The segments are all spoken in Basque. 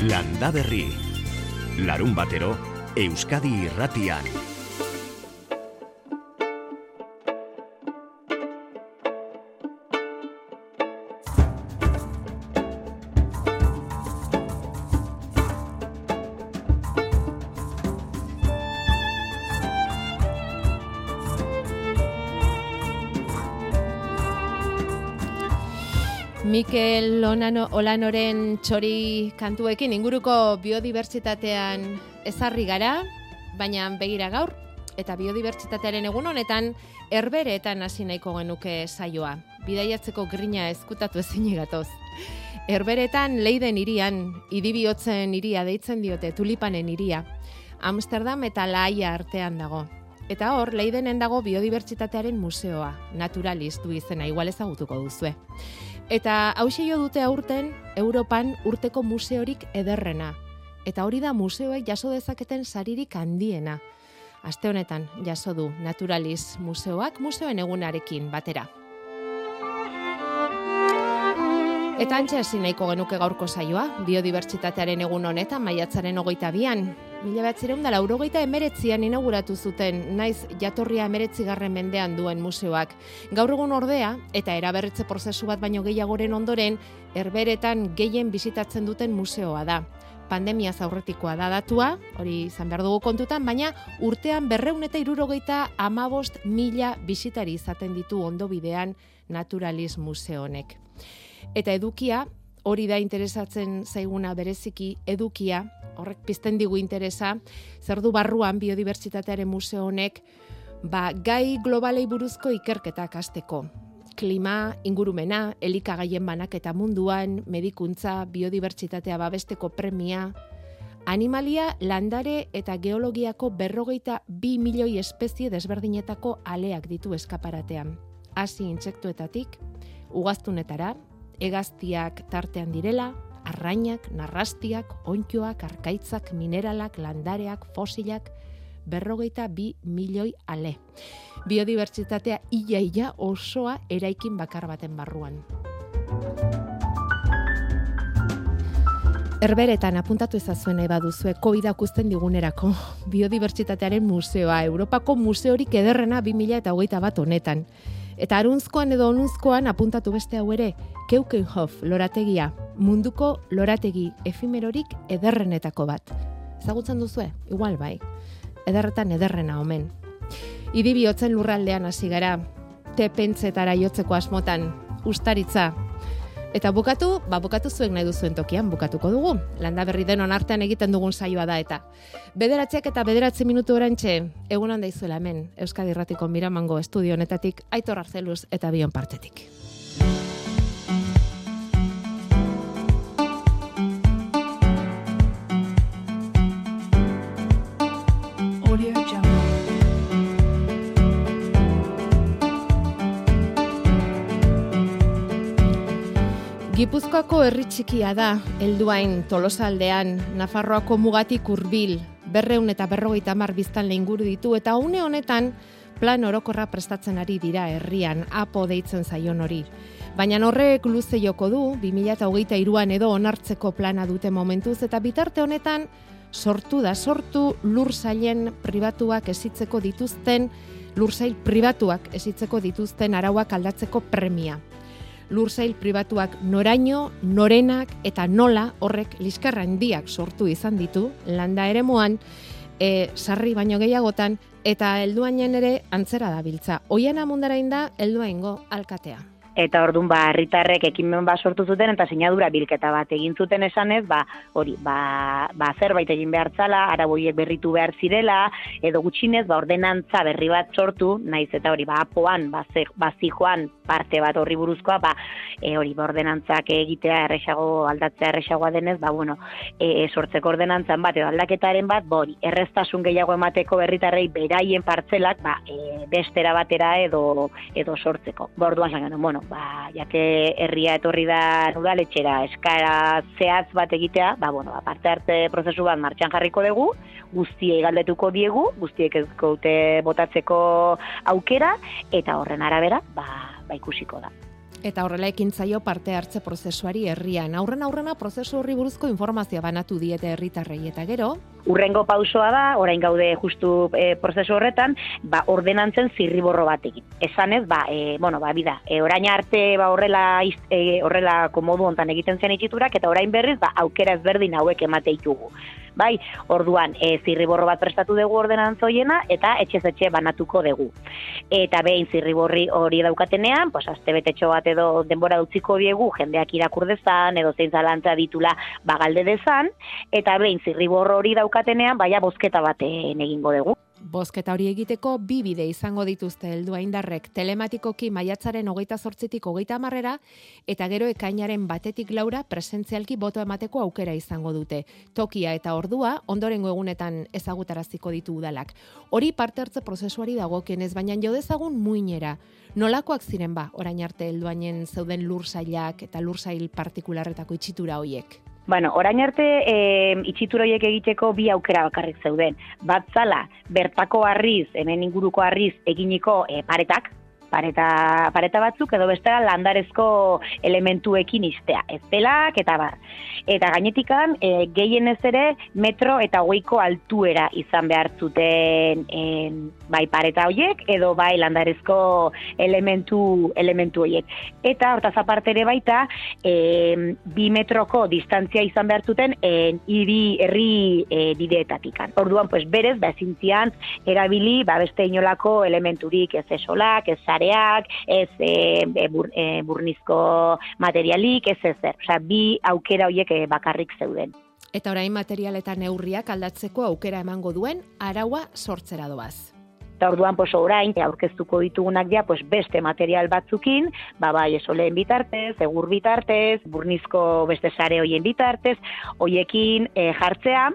Landa Berri. Larun batero, Euskadi irratian. Onano, Olanoren txori kantuekin inguruko biodibertsitatean ezarri gara, baina begira gaur, eta biodibertsitatearen egun honetan, herbereetan hasi nahiko genuke saioa. Bidaiatzeko grina ezkutatu ezin gatoz. Herberetan leiden irian, idibiotzen iria deitzen diote, tulipanen iria. Amsterdam eta Laia artean dago. Eta hor, leidenen dago biodibertsitatearen museoa, naturalistu izena, igual ezagutuko duzue. Eta hause jo dute aurten Europan urteko museorik ederrena. Eta hori da museoek jaso dezaketen saririk handiena. Aste honetan jaso du Naturalis museoak museoen egunarekin batera. Eta antxe hasi nahiko genuke gaurko saioa, biodibertsitatearen egun honetan maiatzaren hogeita bian, Mila batzireun da laurogeita emeretzian inauguratu zuten, naiz jatorria emeretzi garren mendean duen museoak. Gaur egun ordea, eta eraberretze prozesu bat baino gehiagoren ondoren, herberetan gehien bisitatzen duten museoa da. Pandemia zaurretikoa da datua, hori izan behar dugu kontutan, baina urtean berreun eta irurogeita amabost mila bisitari izaten ditu ondo bidean Naturalis Museonek. Eta edukia, hori da interesatzen zaiguna bereziki edukia, horrek pizten digu interesa, zer du barruan biodibertsitatearen museo honek, ba, gai globalei buruzko ikerketak hasteko. Klima, ingurumena, elikagaien banaketa munduan, medikuntza, biodibertsitatea babesteko premia, animalia, landare eta geologiako berrogeita bi milioi espezie desberdinetako aleak ditu eskaparatean. Hasi intsektuetatik, ugaztunetara, egaztiak tartean direla, arrainak, narrastiak, ontioak, arkaitzak, mineralak, landareak, fosilak, berrogeita bi milioi ale. Biodibertsitatea ia-ia osoa eraikin bakar baten barruan. Herberetan apuntatu ezazuen nahi baduzue COVID akusten digunerako biodibertsitatearen museoa, Europako museorik ederrena 2000 eta hogeita bat honetan. Eta arunzkoan edo onuzkoan apuntatu beste hau ere, Keukenhof lorategia, munduko lorategi efimerorik ederrenetako bat. Zagutzen duzue? Igual bai. Ederretan ederrena omen. Idi bihotzen lurraldean hasi gara, te pentsetara jotzeko asmotan, ustaritza, Eta bukatu, ba bukatu zuen nahi duzuen tokian bukatuko dugu. Landa berri denon artean egiten dugun saioa da eta. Bederatziak eta bederatzi minutu orantxe, egun handa izuela hemen, Euskadi Ratiko Miramango estudio honetatik, Aitor Arzeluz eta Bion partetik. Gipuzkoako herri txikia da, helduain tolosaldean, Nafarroako mugatik hurbil, berreun eta berrogeita mar biztan inguru ditu, eta une honetan plan orokorra prestatzen ari dira herrian, apo deitzen zaion hori. Baina horrek luze joko du, 2008 iruan edo onartzeko plana dute momentuz, eta bitarte honetan sortu da, sortu lur zailen pribatuak esitzeko dituzten, lur pribatuak esitzeko dituzten arauak aldatzeko premia lursail pribatuak noraino, norenak eta nola horrek liskarra handiak sortu izan ditu landa eremuan e, sarri baino gehiagotan eta helduainen ere antzera dabiltza. Oian amundarain da helduaingo alkatea eta ordun ba herritarrek ekimen ba sortu zuten eta sinadura bilketa bat egin zuten esanez ba hori ba ba zerbait egin behartzala araboiek berritu behar zirela edo gutxinez ba ordenantza berri bat sortu naiz eta hori ba apoan ba ba joan parte bat horri buruzkoa ba e, hori ba ordenantzak egitea erresago aldatzea erresagoa denez ba bueno e, e, sortzeko ordenantzan bat edo aldaketaren bat ba hori errestasun gehiago emateko berritarrei beraien partzelak ba e, bestera batera edo edo sortzeko. Ba orduan bueno ba, jake herria etorri da udaletxera eskara zehaz bat egitea, ba, bueno, ba, parte arte prozesu bat martxan jarriko dugu, guztiei galdetuko diegu, guztiek ezkote botatzeko aukera, eta horren arabera, ba, ba ikusiko da. Eta horrela ekin zaio parte hartze prozesuari herrian. Aurren aurrena prozesu horri buruzko informazioa banatu diete herritarrei eta gero. Urrengo pausoa da, orain gaude justu e, prozesu horretan, ba, ordenantzen zirriborro batekin. Esan ez, ba, e, bueno, ba, bida, e, orain arte ba, horrela, e, horrela komodu hontan egiten zen itxiturak, eta orain berriz, ba, aukera ezberdin hauek emateitugu bai, orduan, e, zirriborro bat prestatu dugu ordenantzoiena, eta etxe etxe banatuko dugu. Eta behin zirriborri hori daukatenean, pues, azte betetxo bat edo denbora utziko diegu, jendeak irakur dezan, edo zein zalantza ditula bagalde dezan, eta behin zirriborro hori daukatenean, baina bozketa baten egingo dugu. Bozketa hori egiteko bi bide izango dituzte heldua indarrek telematikoki maiatzaren hogeita zortzitik hogeita marrera eta gero ekainaren batetik laura presentzialki boto emateko aukera izango dute. Tokia eta ordua ondorengo egunetan ezagutaraziko ditu udalak. Hori parte hartze prozesuari dagokienez baina jo dezagun muinera. Nolakoak ziren ba, orain arte helduainen zeuden lursailak eta lursail partikularretako itxitura hoiek? Bueno, orain arte e, itxituroiek egiteko bi aukera bakarrik zeuden. Bat zala, bertako harriz, hemen inguruko harriz eginiko e, paretak, pareta, pareta batzuk edo bestela landarezko elementuekin istea. Ez pelak eta bar. Eta gainetikan, e, gehienez ere metro eta hogeiko altuera izan behar zuten e, bai pareta hoiek edo bai landarezko elementu elementu hoiek. Eta hortaz aparte ere baita, e, bi metroko distantzia izan behar zuten e, iri herri e, bideetatikan. Orduan, pues, berez, ba, erabili, ba, beste inolako elementurik, ez esolak, ez sareak, ez e, e, burnizko materialik, ez ez zer. Osa, bi aukera horiek e, bakarrik zeuden. Eta orain material eta neurriak aldatzeko aukera emango duen araua sortzera doaz. Eta orduan, pues, orain, aurkeztuko ditugunak ja, pues, beste material batzukin, ba, bai, esoleen bitartez, egur bitartez, burnizko beste sare hoien bitartez, hoiekin e, jartzea,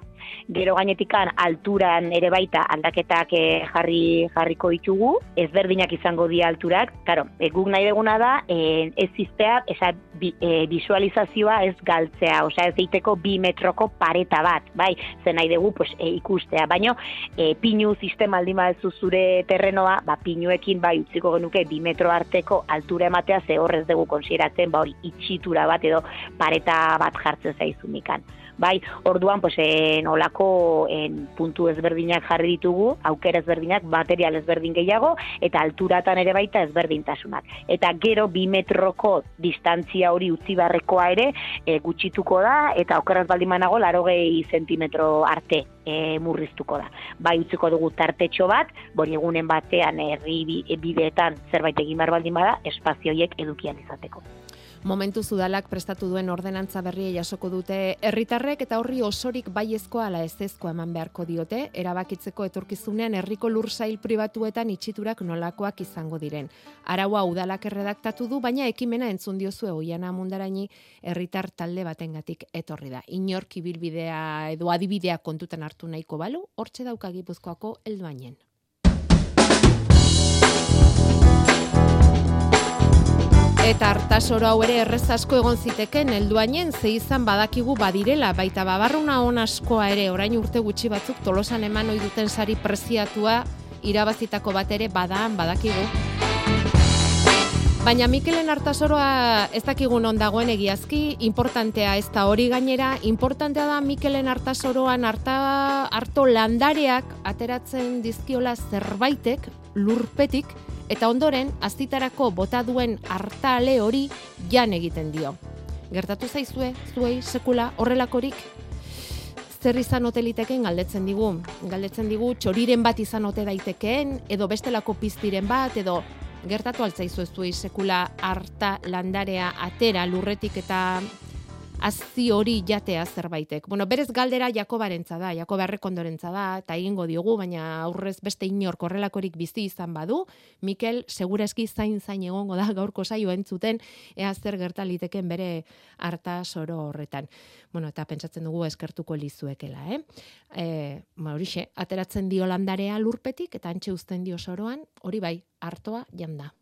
gero gainetikan alturan ere baita aldaketak e, jarri jarriko ditugu, ezberdinak izango dira alturak, claro, e, guk nahi deguna da e, ez iztea, esa bi, e, visualizazioa ez galtzea, osea ez eiteko bi metroko pareta bat, bai, zen nahi dugu pues, e, ikustea, baino e, pinu sistema aldi madezu zure terrenoa, ba, pinuekin bai utziko genuke bi metro arteko altura ematea ze horrez dugu konsideratzen, ba hori itxitura bat edo pareta bat jartzen zaizumikan bai, orduan, pues, en, olako en, puntu ezberdinak jarri ditugu, aukera ezberdinak, material ezberdin gehiago, eta alturatan ere baita ezberdintasunak. Eta gero, bi metroko distantzia hori utzi barrekoa ere, e, gutxituko da, eta okeraz baldin manago, laro gehi zentimetro arte e, murriztuko da. Bai utziko dugu tartetxo bat, bori egunen batean herri bideetan zerbait egin bar baldin bada, espazioiek edukian izateko. Momentu zudalak prestatu duen ordenantza berria jasoko dute herritarrek eta horri osorik baiezkoa ala ezezkoa eman beharko diote, erabakitzeko etorkizunean herriko lursail pribatuetan itxiturak nolakoak izango diren. Araua udalak erredaktatu du, baina ekimena entzun diozu egoiana mundaraini herritar talde batengatik etorri da. Inork ibilbidea edo adibidea kontutan hartu nahiko balu, hortxe dauka gipuzkoako elduainen. Eta hartasoro hau ere errez asko egon ziteken helduainen ze izan badakigu badirela baita babarruna on askoa ere orain urte gutxi batzuk tolosan eman ohi duten sari preziatua irabazitako bat ere badaan badakigu. Baina Mikelen hartasoroa ez dakigun on dagoen egiazki, importantea ez da hori gainera, importantea da Mikelen hartasoroan harta, harto landareak ateratzen dizkiola zerbaitek, lurpetik, eta ondoren azitarako bota duen hartale hori jan egiten dio. Gertatu zaizue, zuei, sekula, horrelakorik, zer izan hoteliteken galdetzen digu. Galdetzen digu txoriren bat izan ote daitekeen, edo bestelako piztiren bat, edo gertatu altzaizu ez zuei sekula harta landarea atera lurretik eta azti hori jatea zerbaitek. Bueno, berez galdera Jakobarentza da, Jakoba Errekondorentza da, eta egingo diogu, baina aurrez beste inor korrelakorik bizi izan badu, Mikel segurazki zain zain egongo da gaurko saio entzuten, ea zer gertaliteken bere harta soro horretan. Bueno, eta pentsatzen dugu eskertuko lizuekela, eh? E, horixe, ateratzen dio landarea lurpetik, eta antxe uzten dio soroan, hori bai, hartoa janda.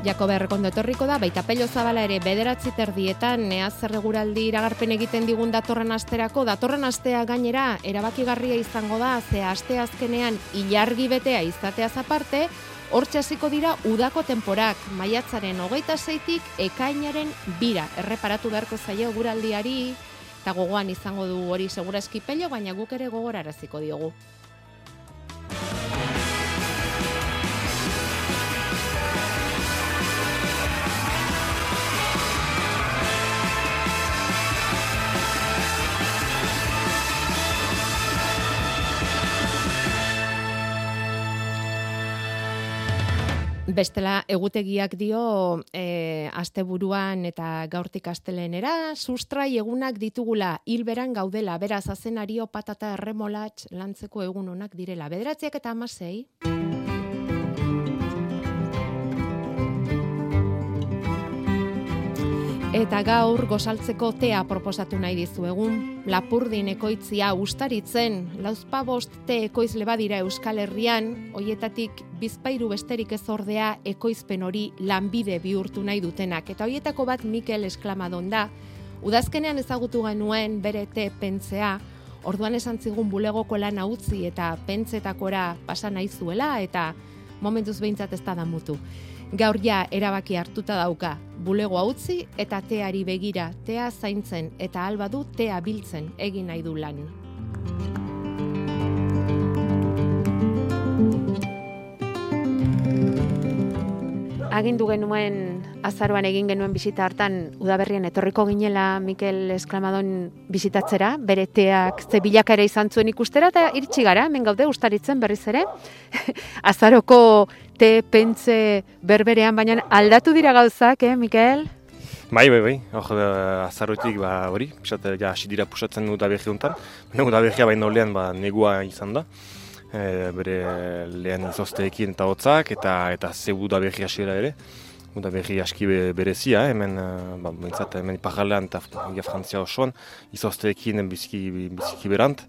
Jakobe errekondo etorriko da, baita pello zabala ere bederatzi terdietan, neaz zerreguraldi iragarpen egiten digun datorren asterako, datorren astea gainera, erabakigarria izango da, ze aste azkenean ilargi betea izateaz aparte, Hortxe hasiko dira udako temporak, maiatzaren hogeita zeitik ekainaren bira. Erreparatu beharko zaio guraldiari, eta gogoan izango du hori segura eskipello, baina guk ere gogoraraziko diogu. Bestela egutegiak dio e, asteburuan eta gaurtik astelenera sustrai egunak ditugula hilberan gaudela beraz azenario patata erremolatx lantzeko egun onak direla. Bederatziak eta amasei Eta gaur gozaltzeko tea proposatu nahi dizu egun. Lapurdin ekoitzia ustaritzen, lauzpa bost te ekoizle badira Euskal Herrian, hoietatik bizpairu besterik ez ordea ekoizpen hori lanbide bihurtu nahi dutenak. Eta hoietako bat Mikel Esklamadon da, udazkenean ezagutu genuen bere te pentzea, orduan esan zigun bulegoko lan utzi eta pentsetakora pasa nahi zuela, eta momentuz behintzat ez da damutu gaur ja erabaki hartuta dauka. Bulego utzi eta teari begira, tea zaintzen eta alba du tea biltzen egin nahi du lan. Agindu genuen azaroan egin genuen bisita hartan udaberrien etorriko ginela Mikel Esklamadon bisitatzera, bere teak ze bilakera izan zuen ikustera eta iritsi gara, hemen gaude ustaritzen berriz ere. Azaroko te pentze berberean, baina aldatu dira gauzak, eh, Mikel? Bai, bai, bai, hor azarotik ba, hori, pisat, ja, hasi dira pusatzen da behi honetan, baina da behia baino lehen ba, negua izan da, e, bere lehen izozteekin eta hotzak, eta eta zebu da behi hasiera ere, Uda berri aski berezia, hemen, ba, hemen iparralean eta ja, Frantzia osoan, izozteekin biziki, biziki berant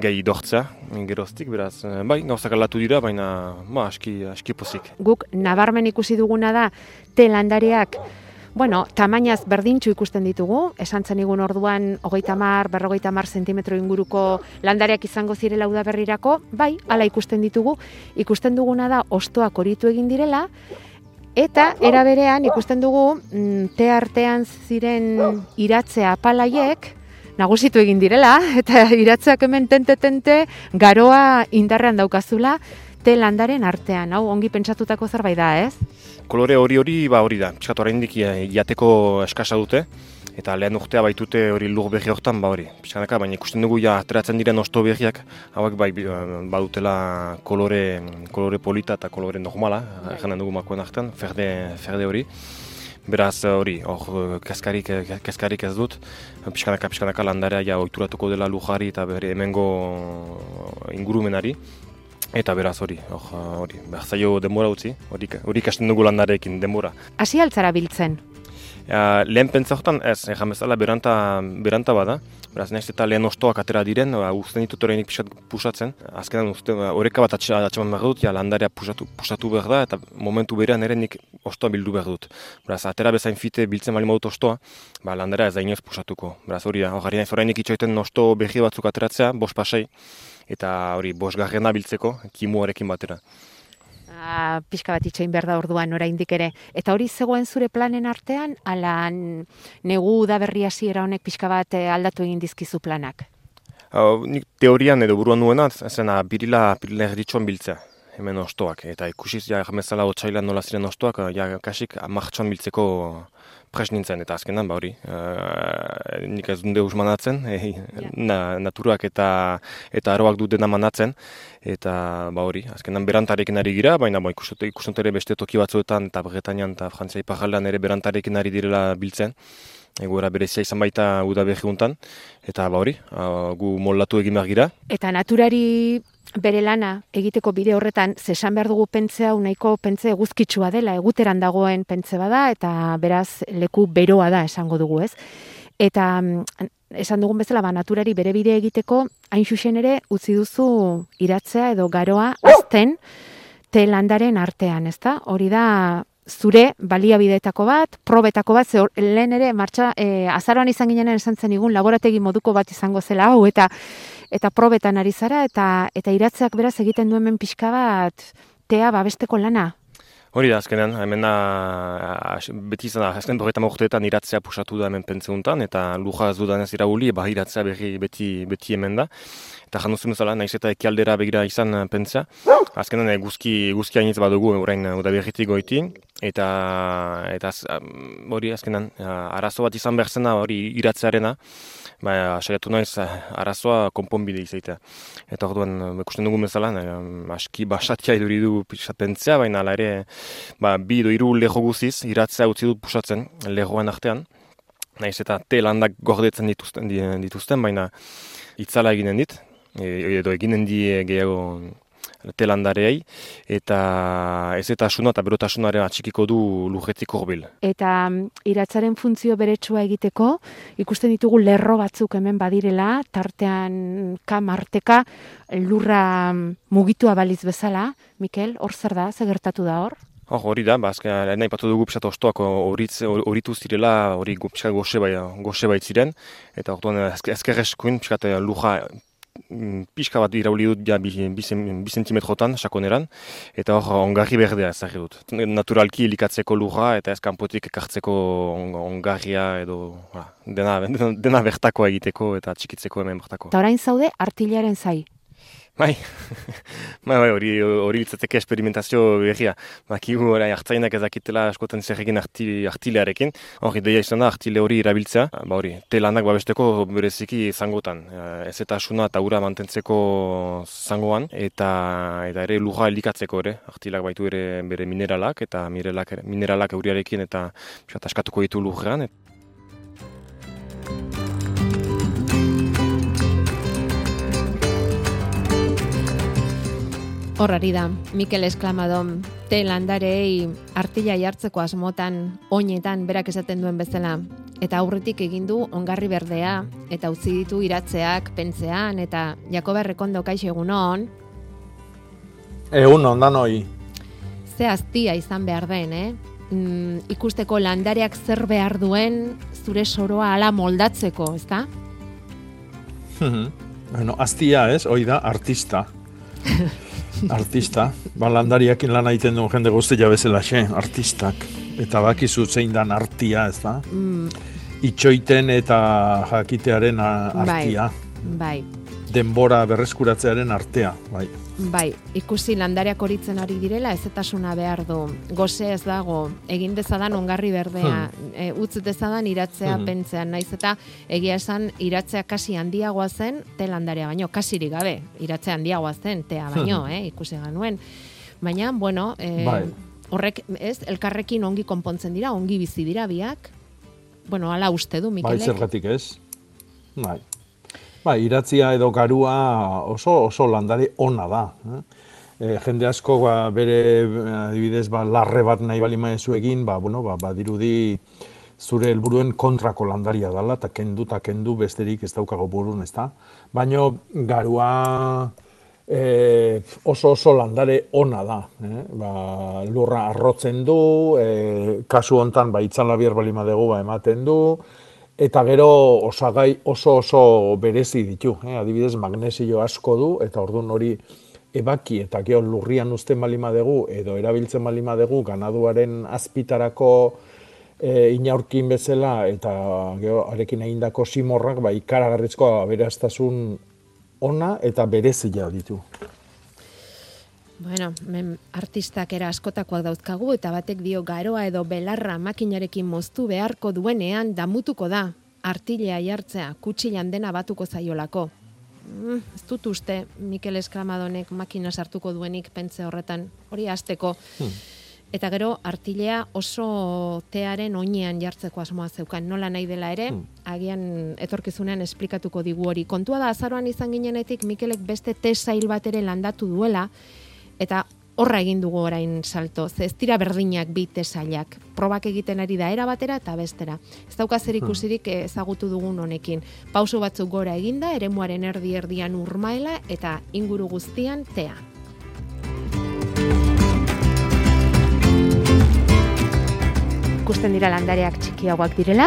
gai dortzea, geroztik, beraz, eh, bai, gauzak alatu dira, baina, ba, aski, aski pozik. Guk, nabarmen ikusi duguna da, te landareak, bueno, tamainaz berdintxu ikusten ditugu, esan zen igun orduan, hogeita mar, berrogeita mar zentimetro inguruko landareak izango zirela uda berrirako, bai, ala ikusten ditugu, ikusten duguna da, ostoak horitu egin direla, Eta era berean ikusten dugu mm, te artean ziren iratzea apalaiek nagusitu egin direla, eta iratzeak hemen tente-tente garoa indarrean daukazula, te landaren artean, hau ongi pentsatutako zerbait da, ez? Kolore hori hori, ba hori da, txikatu horrein jateko eskasa dute, eta lehen urtea baitute hori lur berri hortan, ba hori, pixkanaka, baina ikusten dugu ja ateratzen diren osto berriak, hauek bai badutela kolore, kolore polita eta kolore normala, janen dugu makoen artean, ferde, ferde hori. Beraz hori, hor kaskarik, kaskarik ez dut, pixkanaka, pixkanaka landarea ja oituratuko dela lujari eta bere hemengo ingurumenari. Eta beraz hori, hori, behar zaio denbora utzi, hori ikasten dugu landarekin denbora. Asi altzara biltzen? Ja, lehen pentsa ez, egin bezala beranta, beranta bada. Beraz, nahiz eta lehen ostoak atera diren, ba, usten ditut horreinik pixat pusatzen. Azkenan, uste, ba, horreka bat atxeman behar dut, ja, landarea pusatu, pusatu behar da, eta momentu berean ere nik ostoa bildu behar dut. Beraz, atera bezain fite biltzen bali modut ostoa, ba, landarea ez da inoz pusatuko. Beraz, hori da, hori nahiz horreinik itxoiten osto behi batzuk ateratzea, bos pasai, eta hori, bos garrena biltzeko, kimuarekin batera pixka bat itxein behar da orduan oraindik ere. Eta hori zegoen zure planen artean, ala negu da berri hasiera honek pixka bat eh, aldatu egin dizkizu planak? Uh, nik teorian edo buruan nuena, zena birila, birila biltzea, hemen ostoak. Eta ikusiz, ja, jamezala otxailan nola ziren ostoak, ja, kasik amartxoan biltzeko pres nintzen, eta azkenan, ba hori, uh, nik ez dunde usmanatzen, e, na, naturak eta eta aroak du dena manatzen, eta ba hori, azkenan berantarekin ari gira, baina ba, ikusten ere beste toki batzuetan, eta Bretañan eta Frantzia iparaldean ere berantarekin ari direla biltzen, egoera berezia izan baita uda behi eta ba hori, gu mollatu egin behar gira. Eta naturari bere lana egiteko bide horretan zesan behar dugu pentzea nahiko pentze eguzkitsua dela. Eguteran dagoen pentze bada eta beraz leku beroa da esango dugu ez? Eta mm, esan dugun bezala ba naturari bere bide egiteko hain xuxen ere utzi duzu iratzea edo garoa azten te landaren artean ezta? Hori da zure baliabidetako bat, probetako bat, ze lehen ere, martxa, e, azaroan izan ginen esan zen igun, laborategi moduko bat izango zela hau, eta eta probetan ari zara, eta, eta iratzeak beraz egiten duen pixka bat, tea babesteko lana, Hori da, azkenean, hemen da, beti izan da, azken borretan urteetan iratzea pusatu da hemen pentseuntan, eta luja ez dudan ez irauli, ba iratzea berri beti, beti hemen da. Eta janduzu zala, nahiz eta ekialdera begira izan pentsea. Azkenean, guzki, guzki hainitz badugu, orain, udaberritik goiti, eta, eta hori azkenean, arazo bat izan behar zena, hori iratzearena, ba, saiatu naiz arazoa konponbide izaita. Eta orduan, ikusten dugu bezala, aski basatia iduri du pisatentzea, baina ala ere, ba, bi do iru leho guziz, iratzea utzi dut pusatzen, lehoan artean. Naiz eta te landak gordetzen dituzten, dituzten baina itzala eginen dit, edo eginen di gehiago telandareei, eta ez eta asuna eta berotasunaren atxikiko du lujetik horbil. Eta mm, iratzaren funtzio beretsua egiteko, ikusten ditugu lerro batzuk hemen badirela, tartean kamarteka lurra mm, mugitua baliz bezala, Mikel, hor zer da, gertatu da hor? Hor, hori da, bazka, ba, nahi patu dugu pisatu ostoak horitu zirela, hori pisatu goxe bai, goxe ziren, eta orduan ezkerrezkoin pisatu luja pixka bat irauli dut ja bi, bi, bi zentimetrotan, sakoneran, eta hor ongarri berdea ezagri dut. Naturalki likatzeko lurra eta ez kanpotik ekartzeko ongarria edo dena, dena, dena bertakoa egiteko eta txikitzeko hemen bertako. Eta orain zaude artilaren zai, Bai, bai, bai, hori hori litzateke esperimentazio berria. Bakigu hori hartzainak ezakitela askotan zer egin artilearekin. Hori deia izan da artile hori irabiltzea. Ba hori, telanak babesteko bereziki zangotan. Ez eta asuna eta ura mantentzeko zangoan. Eta, eta ere luja elikatzeko ere. Artilak baitu ere bere mineralak eta mineralak, mineralak euriarekin eta askatuko ditu lujrean. Horrari da, Mikel Esklamadon, te landarei artila jartzeko asmotan, oinetan, berak esaten duen bezala. Eta aurretik egin du ongarri berdea, eta utzi ditu iratzeak, pentzean, eta Jakoba Rekondo kaixo egun hon. Egun ondan hoi. Ze aztia izan behar den, eh? Mm, ikusteko landareak zer behar duen zure soroa ala moldatzeko, ezta? bueno, aztia ez, hoi da, artista. artista, balandariakin lan egiten duen jende guztia bezala xe, artistak. Eta bakizu zein dan artia, ez da? Mm. Itxoiten eta jakitearen artia. Bai, bai. Denbora berreskuratzearen artea, bai. Bai, ikusi landareak horitzen ari direla, ez etasuna behar du. Goze ez dago, egin dezadan ongarri berdea, hmm. e, utz dezadan iratzea hmm. pentzean, naiz eta egia esan iratzea kasi handiagoa zen, te landarea baino, kasiri gabe, iratzea handiagoa zen, tea baino, hmm. eh, ikusi ganuen. Baina, bueno, e, bai. horrek, ez, elkarrekin ongi konpontzen dira, ongi bizi dira biak, bueno, ala uste du, Mikelek. Bai, zergatik ez. Bai. Ba, iratzia edo garua oso oso landare ona da. Eh? E, jende asko ba, bere adibidez ba, larre bat nahi bali maezu egin, ba, bueno, ba, badirudi zure helburuen kontrako landaria dela, eta kendu eta kendu besterik ez daukago burun, ez da? Baina garua e, oso oso landare ona da. Eh? Ba, lurra arrotzen du, e, kasu hontan ba, itzala bier bali ba, ematen du, eta gero osagai oso oso berezi ditu, eh? adibidez magnesio asko du eta ordun hori ebaki eta gero lurrian uzten balima dugu edo erabiltzen balima dugu ganaduaren azpitarako e, inaurkin bezala eta gero arekin egindako simorrak ba ikaragarrizko aberastazun ona eta berezia ditu. Bueno, men artistak era askotakoak dauzkagu eta batek dio garoa edo belarra makinarekin moztu beharko duenean damutuko da. Artilea jartzea, kutsilan dena batuko zaiolako. Mm, ez dut uste, Mikel Eskramadonek makina sartuko duenik pentze horretan, hori hasteko. Hmm. Eta gero, artilea oso tearen oinean jartzeko asmoa zeukan, nola nahi dela ere, hmm. agian etorkizunean esplikatuko digu hori. Kontua da, azaroan izan ginenetik, Mikelek beste te zail bat ere landatu duela, eta horra egin dugu orain salto. Ze ez dira berdinak bi tesailak. Probak egiten ari da era batera eta bestera. Ez dauka zer hmm. ikusirik ezagutu dugun honekin. Pauso batzuk gora eginda, eremuaren erdi erdian urmaela eta inguru guztian tea. ikusten dira landareak txikiagoak direla,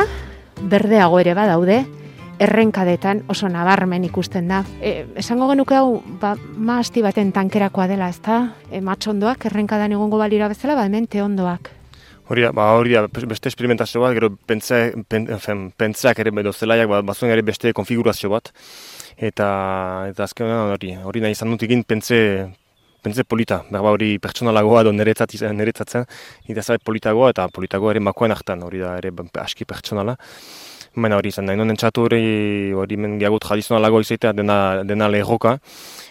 berdeago ere badaude, errenkadetan oso nabarmen ikusten da. E, esango genuke hau, ba, maasti baten tankerakoa dela, ezta? E, matxondoak errenkadan egongo balira bezala, ba, hemen teondoak. Hori ba, hori da, beste experimentazio bat, gero pentsa, pen, pentsak ere edo zelaiak ba, bazuen ere beste konfigurazio bat. Eta, eta azken hori, hori nahi izan dut egin pentse, pentze polita, berba hori pertsonalagoa edo niretzat, niretzatzen, eta zabet politagoa eta politagoa ere makoen hartan, hori da ere aski pertsonala. Baina hori izan da, inoen txatu hori, hori men gehiago tradizionalago izatea dena, dena lehoka,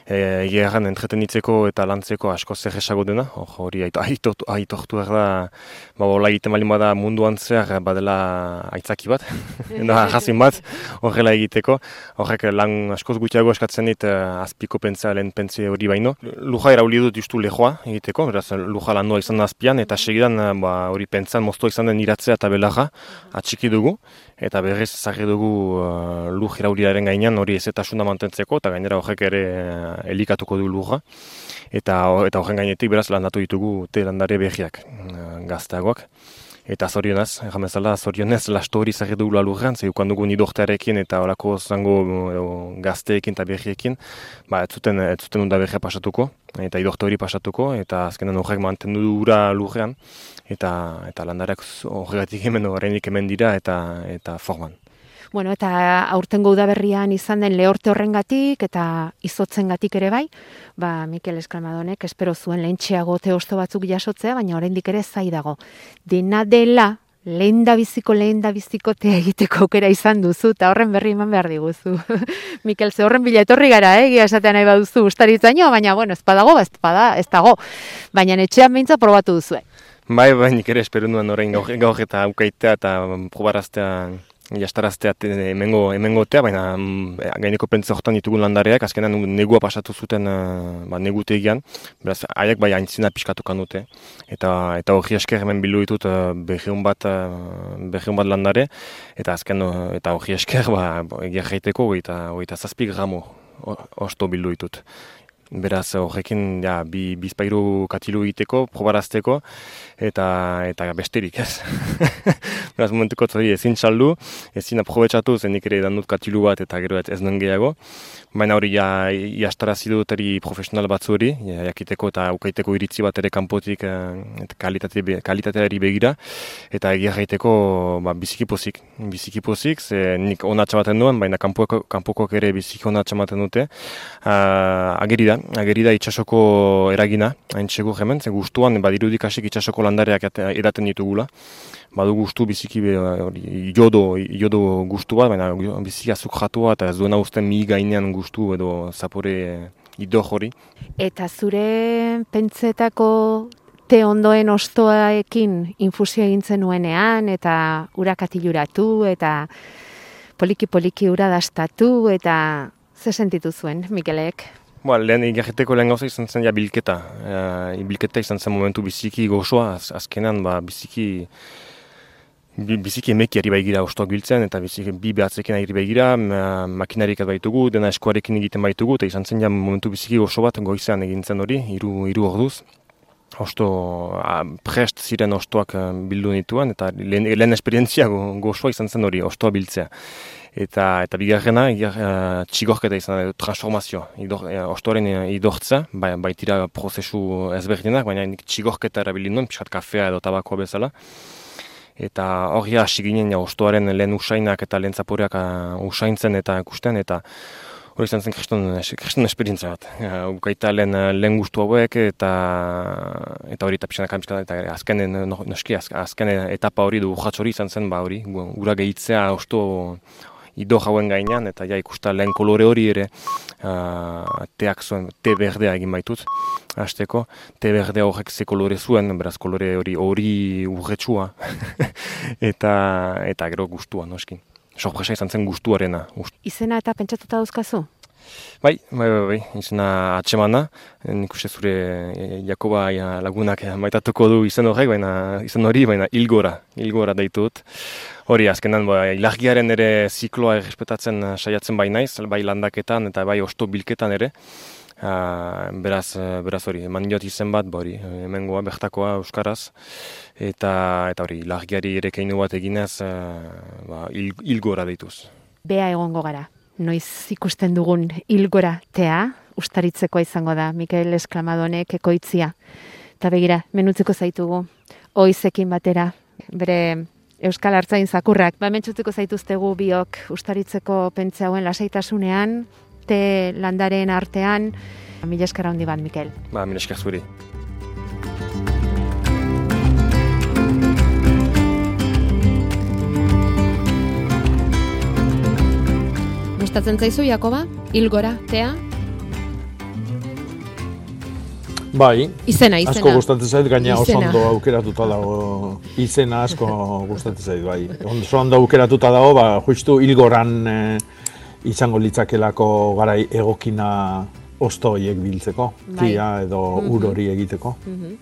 e, egeran entretenitzeko eta lantzeko asko zer esago dena, hori aitortu behar da, ba, hola egiten bali bada munduan zer badela aitzaki bat, da jazin bat, horrela egiteko, horrek lan askoz gutxiago eskatzen dit uh, azpiko pentsa lehen pentsi hori baino. Luja erauli dut justu lehoa egiteko, beraz luja lan izan da azpian, eta segidan eh, ba, hori pentsan mozto izan den iratzea eta belarra atxiki dugu, eta berriz zarri dugu uh, luj irauliaren gainean hori ezetasuna mantentzeko, eta gainera horrek ere elikatuko du lurra, eta eta horren gainetik beraz landatu ditugu te landare behiak eh, gazteagoak. Eta zorionez, jamezala, zorionez, lasto hori zerri dugula lurrean, ze ukan dugu nidortearekin eta horako zango gazteekin eta behiekin, ba, ez zuten, ez zuten unda behia pasatuko, eta idorte hori pasatuko, eta azkenan horrek mantendu dura lurrean, eta, eta landareak horregatik hemen horreinik hemen dira eta, eta forman. Bueno, eta aurtengo udaberrian izan den lehorte horrengatik eta izotzengatik ere bai, ba Mikel Eskalmadonek espero zuen lehentxeago teosto batzuk jasotzea, baina oraindik ere zai dago. Dena dela lehen da biziko, lehen da biziko te egiteko aukera izan duzu, eta horren berri eman behar diguzu. Mikel, ze horren bila etorri gara, eh? Gia esatean nahi baduzu ustaritzaino, baina, bueno, ez badago, ez bada, ez dago. Baina etxean behintza probatu duzu, Bai, bai, nik ere espero orain gaur eta aukaitea eta probaraztea jastaraztea hemengo hemengotea baina mm, gaineko pentsa hortan ditugun landareak azkenan negua pasatu zuten uh, ba negutegian. Beraz haiek bai aintzina piskatukan dute eta eta hori esker hemen bildu ditut uh, bat uh, bat landare. Eta azken eta hori esker ba egia jaiteko eta 27 gramo osto bildu ditut Beraz, horrekin, ja, bi, bizpairu katilu egiteko, probarazteko, eta eta besterik, ez. Beraz, momentuko zori ezin txaldu, ezin aprobetsatu, zenik ere edan dut katilu bat, eta gero ez nuen gehiago. Baina hori, ja, iastarazi dut eri profesional batzu hori, ja, jakiteko eta ukaiteko iritzi bat ere kanpotik, eh, eta kalitate, kalitateari begira, eta egia jaiteko, ba, biziki pozik, biziki pozik, ze nik onatxa baten duen, baina kanpoko, kanpokok ere biziki onatxa baten dute. Uh, ageri da, ageri da itxasoko eragina, hain txegur hemen, ze guztuan, badirudik hasik itxasoko landareak edaten ditugula. Badu guztu biziki hori jodo, jodo guztu bat, baina biziki azuk jatua eta ez duena usten mi gainean guztu edo zapore ido hori. Eta zure pentsetako te ondoen ostoaekin infusia egintzen nuenean eta urakatiluratu eta poliki-poliki ura dastatu eta ze sentitu zuen, Mikelek? Ba, lehen egiageteko lehen gauza izan zen ja bilketa. E, bilketa izan zen momentu biziki gozoa, az, azkenan ba, biziki biziki emeki ari baigira ostoak biltzen, eta biziki bi behatzekin ari baigira, makinarik baitugu, dena eskuarekin egiten baitugu, eta izan zen ja momentu biziki gozo bat goizean egintzen hori, iru, iru orduz. Osto, a, prest ziren ostoak bildu nituen, eta lehen, lehen esperientzia gozoa izan zen hori, ostoa biltzea eta eta bigarrena uh, txigorketa izan da transformazio idor, uh, ostoren uh, idortza bai, baitira prozesu ezberdinak baina txigorketa erabili nuen pixat kafea edo tabakoa bezala eta hori hasi ginen ja, ostoaren lehen usainak eta lehen zaporeak usaintzen eta ikusten eta hori izan zen kriston esperientzia bat. Ukaita lehen, lehen guztu hauek eta eta hori eta pixanak eta azken, noski, azken etapa hori du urratz izan zen ba hori, gura gehitzea osto ido jauen gainean, eta ja ikusta lehen kolore hori ere uh, teak zuen, te berdea egin baitut, hasteko, te berdea horrek ze kolore zuen, beraz kolore hori hori urretsua, eta, eta gero guztua, noski. Sorpresa izan zen guztuarena. Izena eta pentsatuta dauzkazu? Bai, bai, bai, bai, izena atxemana, nik uste zure e, Jakoba lagunak maitatuko du izen horrek, baina izen hori, baina ilgora, ilgora daitut. Hori, azkenan, bai, ilargiaren ere zikloa errespetatzen saiatzen bai naiz, bai landaketan eta bai osto bilketan ere. Uh, beraz, beraz hori, eman diot izen bat, bori, hemengoa, bertakoa, euskaraz, eta eta hori, largiari ere keinu bat eginez, uh, ba, il, ilgora dituz. Bea egongo gara, noiz ikusten dugun ilgora tea, ustaritzekoa izango da, Mikael Esklamadonek ekoitzia. Eta begira, menutzeko zaitugu, oizekin batera, bere Euskal Artzain zakurrak. Ba, mentzutzeko zaituztegu biok ustaritzeko pentsa hauen lasaitasunean, te landaren artean, mila eskara handi bat, Mikel. Ba, mila eskara zuri. Gustatzen zaizu, Jakoba? Ilgora, tea? Bai, izena, izena. asko gustatzen zait, gaina oso ondo aukeratuta dago, izena asko gustatzen zait, bai. Oso ondo aukeratuta dago, ba, justu hilgoran e, izango litzakelako garai egokina osto horiek biltzeko, bai. edo mm ur hori egiteko. Mm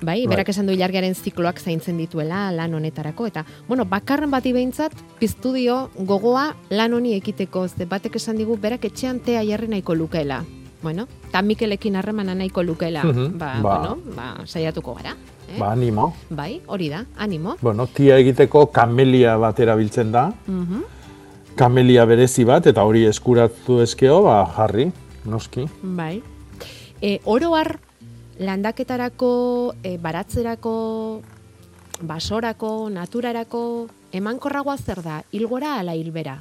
Bai, bai, berak esan du ilargiaren zikloak zaintzen dituela lan honetarako, eta, bueno, bakarren bati behintzat, piztu dio gogoa lan honi ekiteko, ze batek esan digu, berak etxean tea jarri nahiko lukeela bueno, eta Mikelekin harremana nahiko lukela, ba, ba, bueno, ba, saiatuko gara. Eh? Ba, animo. Bai, hori da, animo. Bueno, tia egiteko kamelia bat erabiltzen da. Uh Kamelia berezi bat, eta hori eskuratu ezkeo, ba, jarri, noski. Bai. E, oroar, landaketarako, e, baratzerako, basorako, naturarako, emankorragoa zer da, hilgora ala hilbera?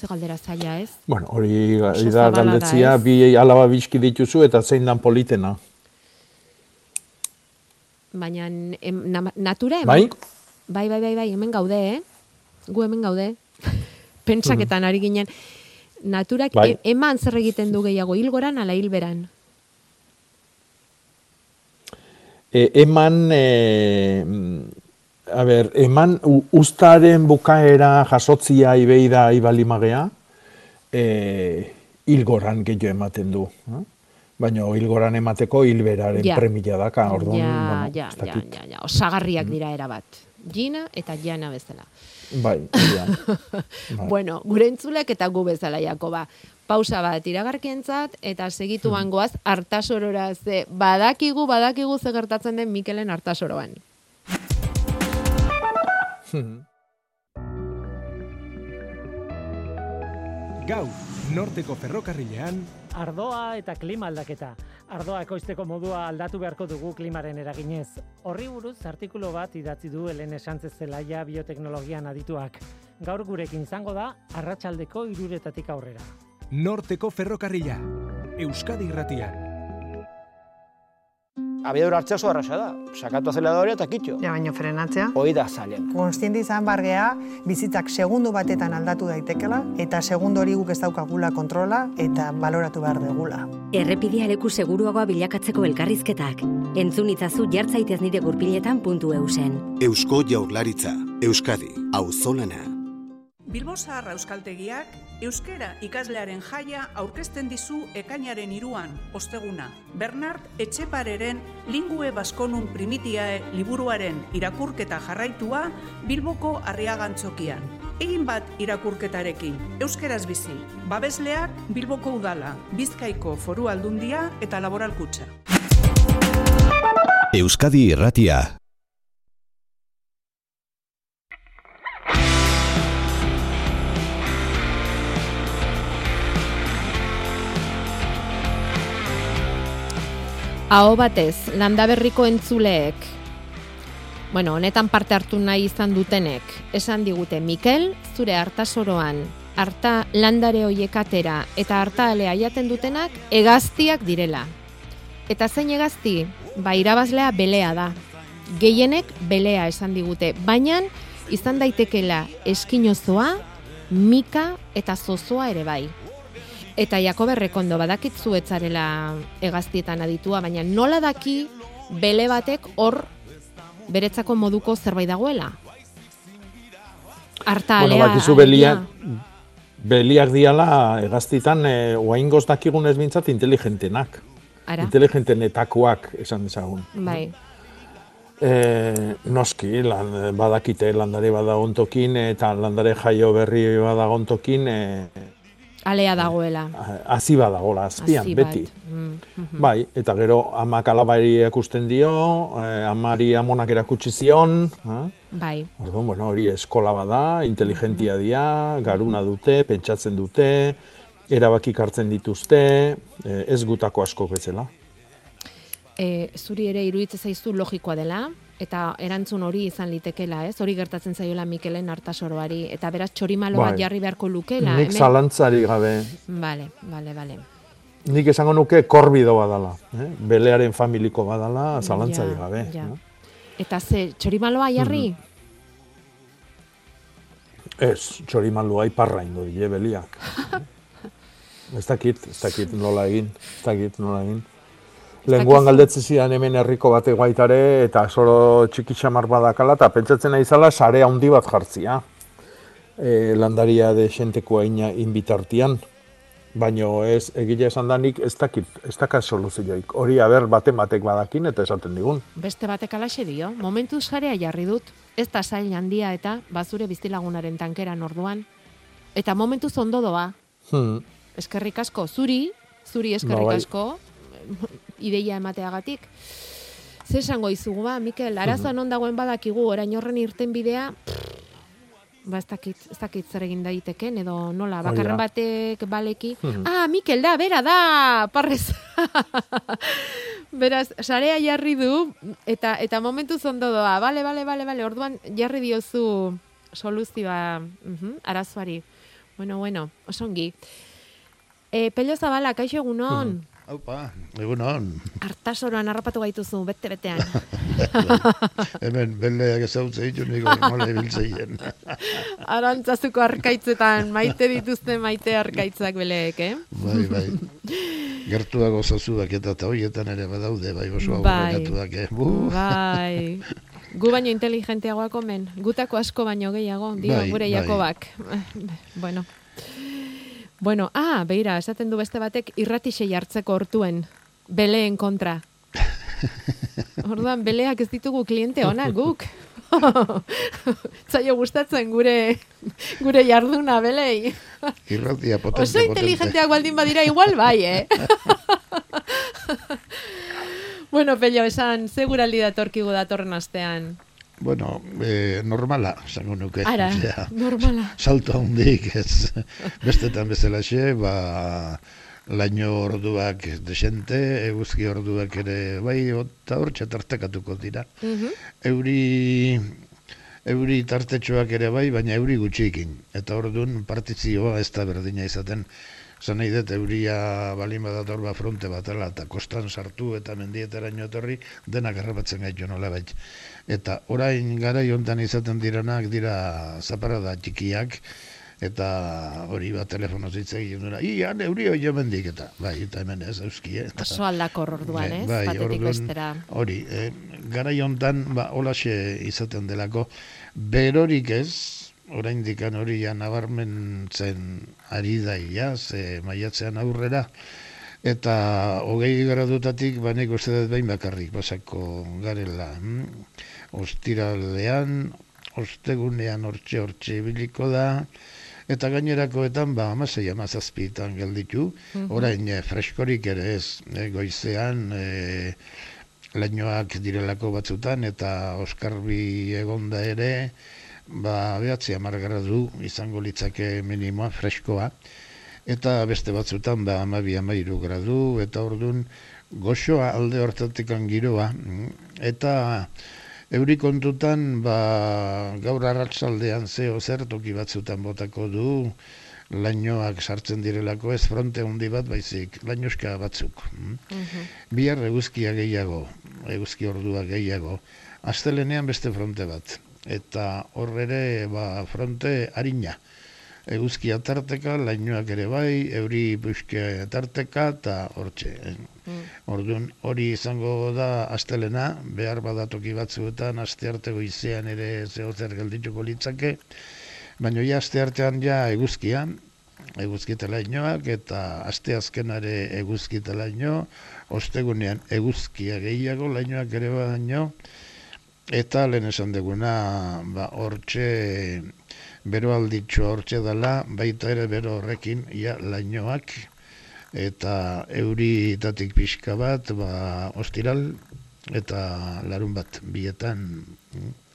ze galdera zaila ez? Bueno, hori da galdetzia, bi alaba bizki dituzu eta zein dan politena. Baina natura hemen? Bai? Bai, bai, bai, bai, hemen gaude, eh? Gu hemen gaude. Pentsaketan ari ginen. Naturak bai. E, eman zer egiten du gehiago, hilgoran ala hilberan? E, eman, e, a ber, eman ustaren bukaera jasotzia ibei da ibalimagea, e, ilgoran gehiago ematen du. Eh? Baina ilgoran emateko hilberaren ja. premila daka, orduan, ja, bueno, ja, ja, ja, ja, osagarriak mm. dira erabat. Gina eta Jana bezala. Bai, ja. bai. bueno, gure entzulek eta gu bezala, Jakoba. Pausa bat iragarkientzat eta segitu bangoaz hmm. hartasorora ze badakigu, badakigu ze gertatzen den Mikelen hartasoroan. Gau, norteko ferrokarrilean Ardoa eta klima aldaketa. Ardoa ekoizteko modua aldatu beharko dugu klimaren eraginez. Horri buruz artikulu bat idatzi du Helene Sánchez Zelaia bioteknologian adituak. Gaur gurekin izango da arratsaldeko iruretatik aurrera. Norteko ferrokarrila. Euskadi irratian abiadura hartzea oso arrasa da. Sakatu azeladorea eta kitxo. Ja, baino frenatzea. Hoi da zailen. Konstienti izan bargea, bizitzak segundu batetan aldatu daitekela, eta segundu hori guk ez daukagula kontrola, eta baloratu behar degula. Errepidea leku seguruagoa bilakatzeko elkarrizketak. Entzun itzazu jartzaitez nire gurpiletan puntu eusen. Eusko jaurlaritza. Euskadi. Auzolana. Bilbo Zaharra Euskaltegiak euskera ikaslearen jaia aurkezten dizu ekainaren iruan, osteguna. Bernard Etxepareren Lingue Baskonun Primitiae liburuaren irakurketa jarraitua Bilboko Arriagantzokian. Egin bat irakurketarekin, euskeraz bizi, babesleak Bilboko Udala, Bizkaiko Foru Aldundia eta Laboralkutxa. Euskadi Irratia Aho batez, landaberriko entzuleek, bueno, honetan parte hartu nahi izan dutenek, esan digute, Mikel, zure hartasoroan, harta landare hoiekatera eta harta alea jaten dutenak, egaztiak direla. Eta zein egazti, ba, irabazlea belea da. Gehienek belea esan digute, baina izan daitekela eskinozoa, mika eta zozoa ere bai. Eta Jakob Errekondo badakitzu etzarela egaztietan aditua, baina nola daki bele batek hor beretzako moduko zerbait dagoela? Arta bueno, bakizu beliak, beliak diala egaztitan e, oaingoz dakigun ez bintzat inteligentenak. Ara? Inteligentenetakoak esan dezagun. Bai. E, noski, lan, badakite landare badagontokin eta landare jaio berri badagontokin e, Alea dagoela. Hazi badagola, azpian, Hazi bat. beti. Mm, mhm. Bai, eta gero amak alabari erakusten dio, eh, amari amonak erakutsi zion, eh? Bai. Orduan, bueno, hori eskola bada, inteligentia dira, garuna dute, pentsatzen dute, erabakik hartzen dituzte, eh, ez gutako asko bezala. E, zuri ere iruditzen zaizu logikoa dela, eta erantzun hori izan litekela, ez? Hori gertatzen zaiola Mikelen hartasoroari, eta beraz txorimalo bat Bai. jarri beharko lukela. Nik zalantzari gabe, Vale, vale, vale. nik esango nuke korbido badala, eh? belearen familiko badala, zalantzari Ja, gabe. ja. eh? Eta ze, txorimaloa jarri? Ez, txorimalua iparra ingo die beliak. ez dakit, ez dakit nola egin, ez dakit nola egin. Lenguan galdetzen zidan hemen herriko batek baitare, eta soro txiki xamar badakala, eta pentsatzen nahi zala sare handi bat jartzia. E, landaria de xentekoa ina inbitartian. Baino ez, egile esan danik ez dakit, ez dakat soluzioik. Hori, aber, baten batek badakin eta esaten digun. Beste batek alaxe dio, momentu sarea jarri dut, ez da zail handia eta bazure biztilagunaren tankeran orduan. Eta momentu ondo doa, Hmm. eskerrik asko, zuri, zuri eskerrik Ba, bai. Ideia emateagatik. Ze esango izugu ba, Mikel, arazoa non dagoen badakigu, orain horren irten bidea, ba ez dakit, ez dakit zer egin daiteken, edo nola, Hori bakarren batek baleki, Mhm. ah, Mikel da, bera da, parrez. Beraz, sarea jarri du, eta eta momentu zondo doa, bale, bale, bale, bale, orduan jarri diozu soluzioa mhm, arazoari. Bueno, bueno, osongi. E, Pello Zabala, kaixo egunon, Haupa, egunon. hartasoroan harrapatu gaituzu, bete-betean. Hemen, beleak ezautzen ditu niko nola ibiltzeien. Arantzazuko arkaitzetan, maite dituzte maite arkaitzak beleek, eh? bai, bai. Gertuago zazuak eta eta horietan ere badaude, bai oso Bai. eh? Bu. Bai. Gu baino inteligenteagoak omen, gutako asko baino gehiago, dio Bai, gure bai. Jakobak. bueno. Bueno, ah, beira, esaten du beste batek irratixe jartzeko hortuen, beleen kontra. Orduan, beleak ez ditugu kliente ona, guk. Zaio gustatzen gure gure jarduna belei. Irratia potente, Oso inteligenteak baldin badira igual bai, eh? bueno, Pello, esan, seguraldi datorkigu datorren astean. Bueno, eh, normala, zango nuke. Ara, Osea, normala. Salto handik, ez. Bestetan bezalaxe, ba, laino orduak desente, eguzki orduak ere, bai, eta hor txatartekatuko dira. Mhm. Euri, euri tartetxoak ere bai, baina euri gutxikin. Eta orduan partizioa ez da berdina izaten. Zan nahi dut, euria balin badator ba fronte batela, eta kostan sartu eta mendietaraino etorri, denak harrapatzen gaitu nola bait. Eta orain gara hontan izaten diranak dira zaparada txikiak, eta hori bat telefono hitz egiten dura, ian euri hori mendik eta, bai, eta hemen ez, euski, eh, eta, Oso aldakor orduan, ez? Bai, orduan. Hori, eh, gara hontan, ba, holaxe izaten delako, berorik ez, oraindikan hori ja nabarmentzen ari daia, ze maiatzean aurrera, eta hogei gradutatik, ba, nik uste dut behin bakarrik pasako garela. Hm? Ostiralean, ostegunean hortxe hortxe ibiliko da, eta gainerakoetan, ba, amasei amazazpitan gelditu, Mhm. orain eh, freskorik ere ez, eh, goizean, eh, lainoak direlako batzutan, eta oskarbi egonda ere, ba, behatzi amargara du, izango litzake minimoa, freskoa, eta beste batzutan, ba, amabi amairu gradu, eta ordun goxoa alde hortatikan giroa, eta Euri kontutan, ba, gaur arratsaldean zeo zer toki batzutan botako du, lainoak sartzen direlako ez fronte handi bat baizik, lainoska batzuk. mm. Bihar eguzkia gehiago, eguzki ordua gehiago. Astelenean beste fronte bat. Eta hor ere ba, fronte harina. Eguzkia tarteka, lainoak ere bai, euri puske tarteka eta hortxe. eh. Orduan hori izango da astelena, behar badatoki batzuetan, aste arte goizean ere zeo zer geldituko litzake, baina ja aste artean ja eguzkia, eguzkitelainoak eta aste azkenare eguzkitelaino, ostegunean eguzkia gehiago, lainoak ere baino, eta lehen esan deguna, ba, hortxe bero alditxo hortxe dela, baita ere bero horrekin, ia, lainoak, eta euritatik pixka bat, ba, ostiral, eta larun bat, bietan,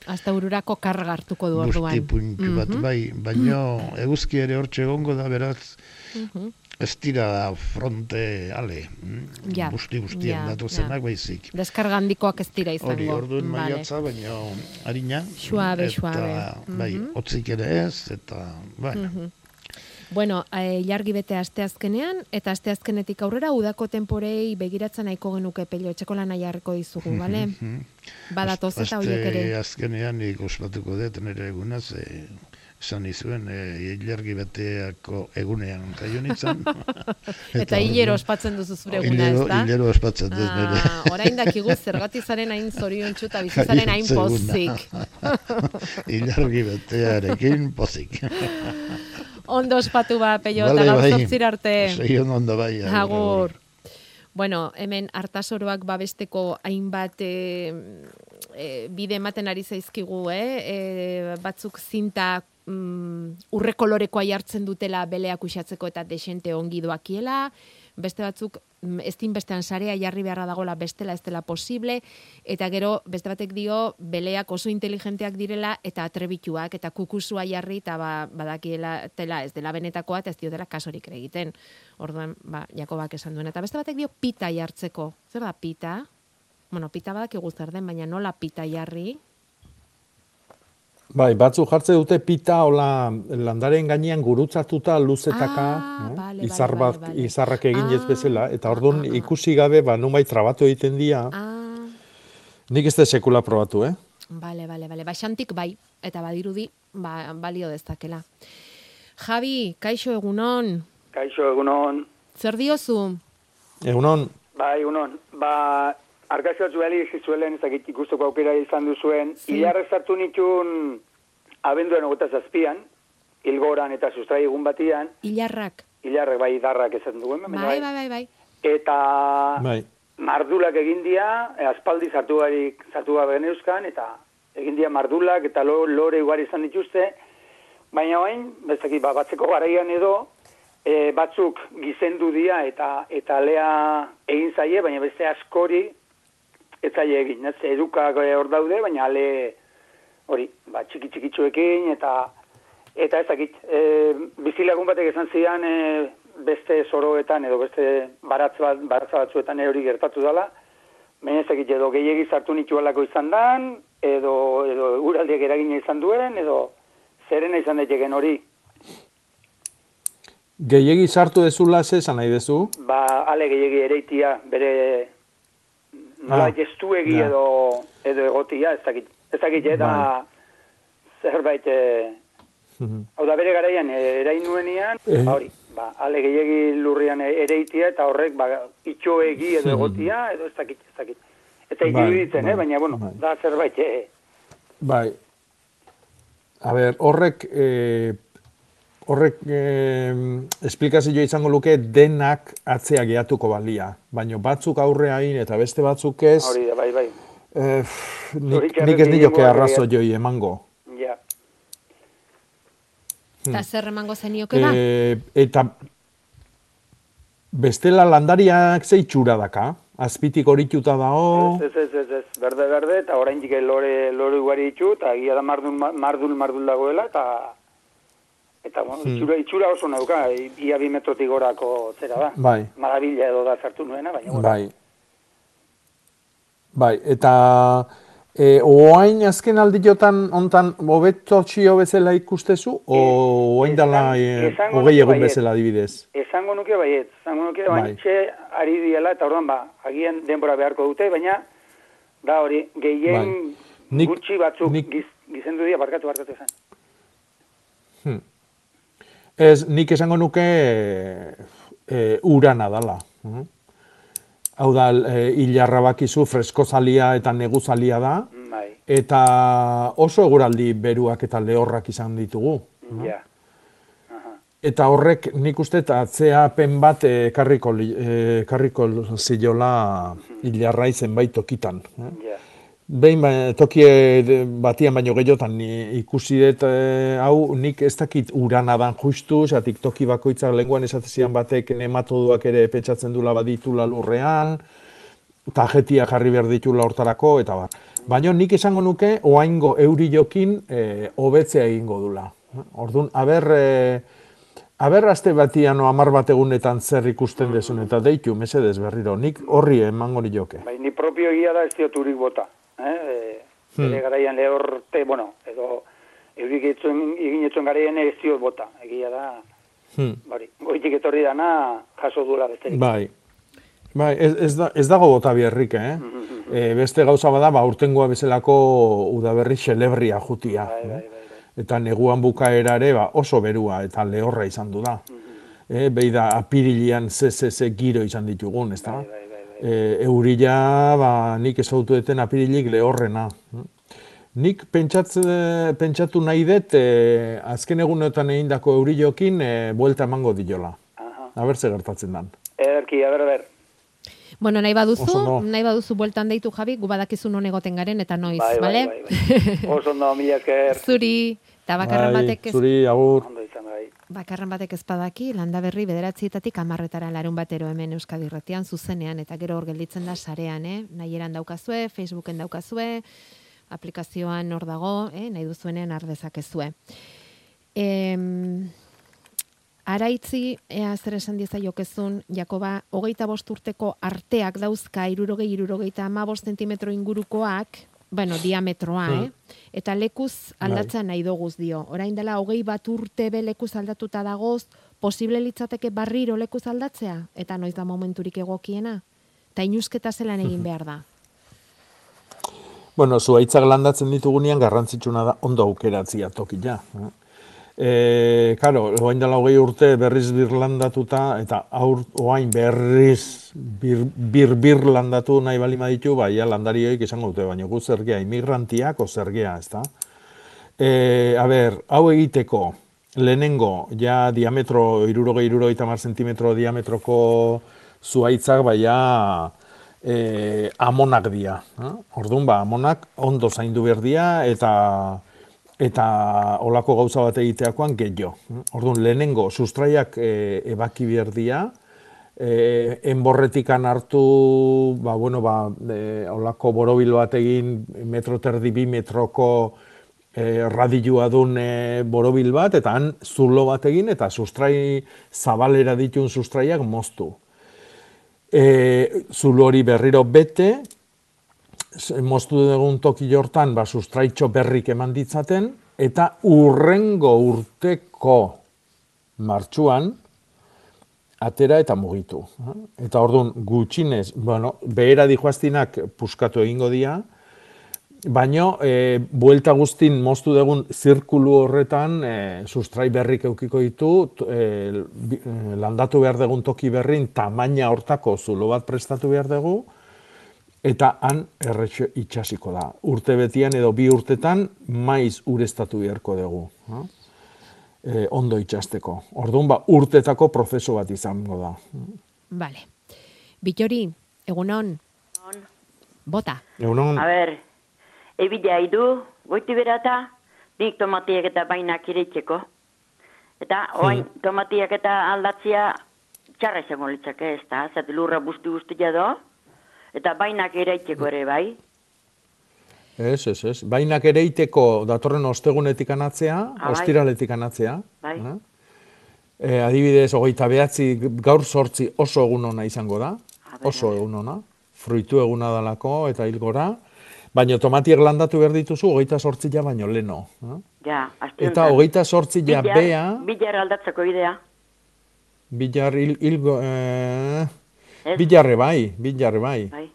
Hasta ururako karga hartuko du orduan. Busti puntxu bat, Mhm. bai, baino eguzki ere hortxe egongo da, beraz, Mhm. Ez dira fronte ale, mm, Ja, busti guztien ja, datozenak ja. baizik. Deskarga handikoak ez dira izango. Hori, orduan Vale. maiatza, baino harina. Suabe, eta, suabe. Bai, Mhm. hotzik ere ez, eta, bueno, Mhm. Bueno, e, ilargi bete asteazkenean, eta asteazkenetik aurrera udako temporei begiratzen nahiko genuke pelio etxeko lana jarriko dizugu, bale? Mhm. Badatoz eta horiek ere. Azkenean nik ospatuko dut nire egunaz, e, esan izuen, e, ilargi beteako egunean jaio nintzen. Eta hilero ospatzen duzu zure eguna, ez da? hilero ospatzen dut nire. Ah, orain dakigu zergatik zaren hain zoriontsu eta bizitzaren hain pozik. Ilargi betearekin pozik. Ondo ospatu ba, peio, Vale, eta gaur bai. arte. Seion ondo bai. agur. Bueno, hemen hartasoroak babesteko hainbat e, e, bide ematen ari zaizkigu, eh? E, batzuk zinta mm, urre kolorekoa jartzen dutela beleak uxatzeko eta desente ongi doakiela, beste batzuk mm, ezin bestean sarea jarri beharra dagola bestela ez dela posible, eta gero beste batek dio beleak oso inteligenteak direla eta atrebituak eta kukusua jarri eta ba, badakiela tela ez dela benetakoa eta ez diotela kasorik egiten. Orduan, ba, Jakobak esan duen. Eta beste batek dio pita jartzeko. Zer da pita? Bueno, pita badakigu zer den, baina nola pita jarri? Bai, batzu jartze dute pita hola landaren gainean gurutzatuta luzetaka, Ah, eh? vale, izar bat, vale, vale. izarrak egin ez Ah, bezala, eta orduan ikusi gabe, ba, numai trabatu egiten dira. Ah, Nik ez da sekula probatu, eh? bale, bale, bale. Baixantik bai, eta badirudi, ba, balio dezakela. Javi, kaixo egunon, Kaixo egunon, zer diozu? Egunon, bai egunon, ba, argazio zueli izizuelen ezakit ikusteko aukera izan duzuen, Sí. hilarrez hartu nitun abenduan ogota zazpian, ilgoran eta sustrai egun batian, Ilarrak. hilarrek bai darrak esaten duen, baina Bai, bai, bai, bai. eta bai. mardulak egin dia, aspaldi sartu barik, sartu gabe euskan, eta egin dia mardulak eta lo, lore ugari izan dituzte, baina bain, bezaki, ba, batzeko garaian edo, e, batzuk gizendu dia eta eta lea egin zaie, baina beste askori ez zaie egin, ez edukak eh, hor daude, baina ale hori, ba, txiki txikitsuekin eta eta ez dakit, e, bizilagun batek esan zidan e, beste soroetan edo beste baratz bat, baratza batzuetan hori gertatu dela, baina ez dakit edo gehiegi sartu nitualako izan dan, edo, edo uraldiak eragina izan duen, edo zerena izan daiteken hori. gehiegi sartu dezula ze esan nahi dezu? Ba, ale gehiegi ereitia, bere nola Ah, gestuegi ja. edo, edo egotia, ez dakit, ez dakit, eta zerbait, e, hau da bere garaian e, erain nuenian, Eh. ba hori, ba, ale gehiegi lurrian ereitia, eta horrek, ba, itxoegi edo egotia, edo ez dakit, ez dakit. Dakit Bai, iruditzen, bai, eh? baina, bueno, da zerbait, e, Bai. A ber, horrek, eh, horrek eh, esplikazio izango luke denak atzea gehiatuko balia. Baina batzuk aurrea egin eta beste batzuk ez, hori da, bai, bai, eh, nik, nik ez nioke arrazo joi emango. ja. Eta zer emango zenioke ba? Eh, eta bestela landariak ze itxura daka? Azpitik horituta dago, Ez, ez, ez, ez, berde, berde, eta orain jike lore, lore ugari ditu, eta egia da mardul, mardul, mardul dagoela, eta eta bueno, Hmm. itxura, itxura oso nauka, i- ia bi metrotik gorako zera da. Bai. Marabila edo da sartu nuena, baina bueno. bai. Bai, eta e, oain azken aldiotan ontan hobeto txio bezala ikustezu, o oain dela e, hogei egun bezala adibidez? Esango nuke baiet, esango nuke Bai. baintxe ari diela, eta orduan ba, agian denbora beharko dute, baina da hori, gehien Bai. Nik- gutxi batzuk nik- giz, gizendu dira, barkatu, barkatu esan. Hmm. Ez, nik esango nuke e, urana dala. Mhm. Hau da, e, hilarra bakizu freskozalia eta neguzalia da, Bai, eta oso eguraldi beruak eta lehorrak izan ditugu. ja. Eta horrek nik uste eta atzeapen bat eh, ekarriko, eh, ekarriko ziola hilarra zenbait tokitan. eh? Ja. Behin ba, toki eh, batian baino gehiotan ni ikusi dut eh, hau nik ez dakit urana dan justu, zatik toki bakoitzak lenguan esatezian batek nematoduak ere pentsatzen dula baditula lurrean, tajetia jarri behar ditula hortarako, eta bar. Baina nik esango nuke, oaingo euri jokin eh, hobetzea egingo dula. Orduan, aber, eh, aber aste batian amar bat egunetan zer ikusten desun, eta deitu, mesedez berriro, nik horri emango ni joke. Bai, ni propio egia da ez dioturik bota. Eh? E, Hmm. garaian lehorte, bueno, edo eurik etzuen, egin etzuen garaian ez diot bota. Egia da, Hmm. bari, goitik etorri dana jaso duela besterik. Bai. Bai, ez, ez, da, ez dago bota biherrik, eh? E, beste gauza bada, ba, urtengoa bezalako udaberri xelebria jutia. eh? Eta neguan bukaerare ba, oso berua eta lehorra izan du da. E, behi da, apirilian ze, ze, ze giro izan ditugun, ez da? E, eurila, ba, nik ezautu deten apirilik lehorrena. Nik pentsatze, pentsatu nahi dut, e, azken egunetan egindako eurilokin, e, buelta emango diola. Aber ze gertatzen dan. Ederki, a ber, a ber. Bueno, nahi baduzu, ondo. nahi baduzu bueltan deitu Javi, gu badakizu non egoten garen eta noiz, Bai, bai, bale? bai, bai. Oso ondo, mila esker. Zuri, eta bakarren Bai, batek ez, zuri, agur. Bakarren batek ez badaki, landa berri bederatzietatik amarretara larun batero hemen Euskadi Irratian zuzenean, eta gero hor gelditzen da sarean, eh? Nahi eran daukazue, Facebooken daukazue, aplikazioan hor dago, eh? nahi duzuenean ardezakezue. Em, Araitzi, ea zer esan diezaiokezun, Jakoba, hogeita bost urteko arteak dauzka, irurogei, irurogeita ama bost zentimetro ingurukoak, bueno, diametroa, Hmm. eh? Eta lekuz aldatzea nahi doguz dio. Orain dela, hogei bat urte be lekuz aldatuta dagoz, posible litzateke barriro lekuz aldatzea? Eta noiz da momenturik egokiena? Eta inusketa zelan egin behar da. Bueno, zuaitzak landatzen ditugunean garrantzitsuna da ondo aukeratzia tokia. eh? E, karo, oain dela hogei urte berriz birlandatuta, eta aur, oain berriz bir, bir, bir landatu nahi bali ditu, bai, ja, landarioik izango dute, baina gu zergea, imigrantiak o zergea, ez da? E, a ber, hau egiteko, lehenengo, ja diametro, irurogei, irurogei tamar zentimetro diametroko zuaitzak, bai, ja, e, amonak dira. Eh? Orduan, ba, amonak ondo zaindu behar dira, eta eta olako gauza bat egiteakoan gehiago. Orduan, lehenengo, sustraiak e, ebaki behar dira, e, enborretikan hartu, ba, bueno, ba, e, olako borobil bat egin, metro terdi bi metroko e, radioa dun e, borobil bat, eta han zulo bat egin, eta sustrai zabalera ditun sustraiak moztu. E, zulo hori berriro bete, moztu dugun toki jortan, ba, sustraitxo berrik eman ditzaten, eta urrengo urteko martxuan, atera eta mugitu. Eta orduan gutxinez, bueno, behera dijoaztinak puskatu egingo dira, baino e, buelta guztin moztu dugun zirkulu horretan e, sustrai berrik eukiko ditu, e, e, landatu behar dugun toki berrin tamaina hortako zulo bat prestatu behar dugu, eta han erretxo itxasiko da. Urte betian edo bi urtetan maiz ureztatu beharko dugu. no? E, ondo itxasteko. Orduan, ba, urtetako prozesu bat izango da. Vale. Bitori, egunon. Bota. Egunon, A ber, ebidea idu, goiti berata, nik tomatiak eta bainak ireitzeko. Eta, oain, tomatiak eta aldatzia txarra izango litzake ez da, zat lurra busti busti do, eta bainak ireitzeko ere bai. Ez, ez, ez. Bainak ere iteko datorren ostegunetik anatzea, bai. ostiraletik anatzea. Bai. eh? E, adibidez, hogeita behatzi, gaur sortzi oso egun ona izango da. Oso egun ona. Fruitu eguna dalako eta hilgora. Baina tomatiek landatu behar dituzu, hogeita sortzi ja baino leno. eh? Ja, Eta hogeita sortzi ja Bilar- bea, Bilar aldatzeko idea. bilar hil, hilgo, eh, Ez? bilarre bai, bilarre bai. Bai,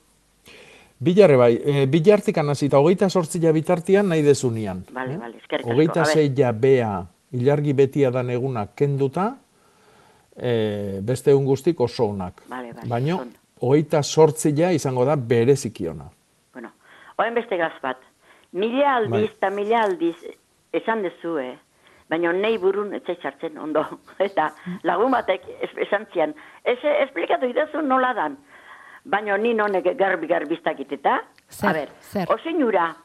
Bilarre bai, e, bilartik anazita, hogeita sortzi ja bitartian nahi dezunian. bale, bale, eskerrik asko. Hogeita A ber, zei ja bea, ilargi betia dan eguna kenduta, e, beste egun guztik oso onak. Bale, bale, Baina, hogeita sortzi ja izango da bereziki ona. Bueno, oen beste gaz bat. Mila aldiz Bai. eta mila aldiz esan dezu, eh? Baina nei burun ez sartzen ondo. Eta lagun batek es- esan zian, ez esplikatu idazu nola dan. Baina ni nonek garbi garbiztak iteta, Zer, A ber, zer. oseinura,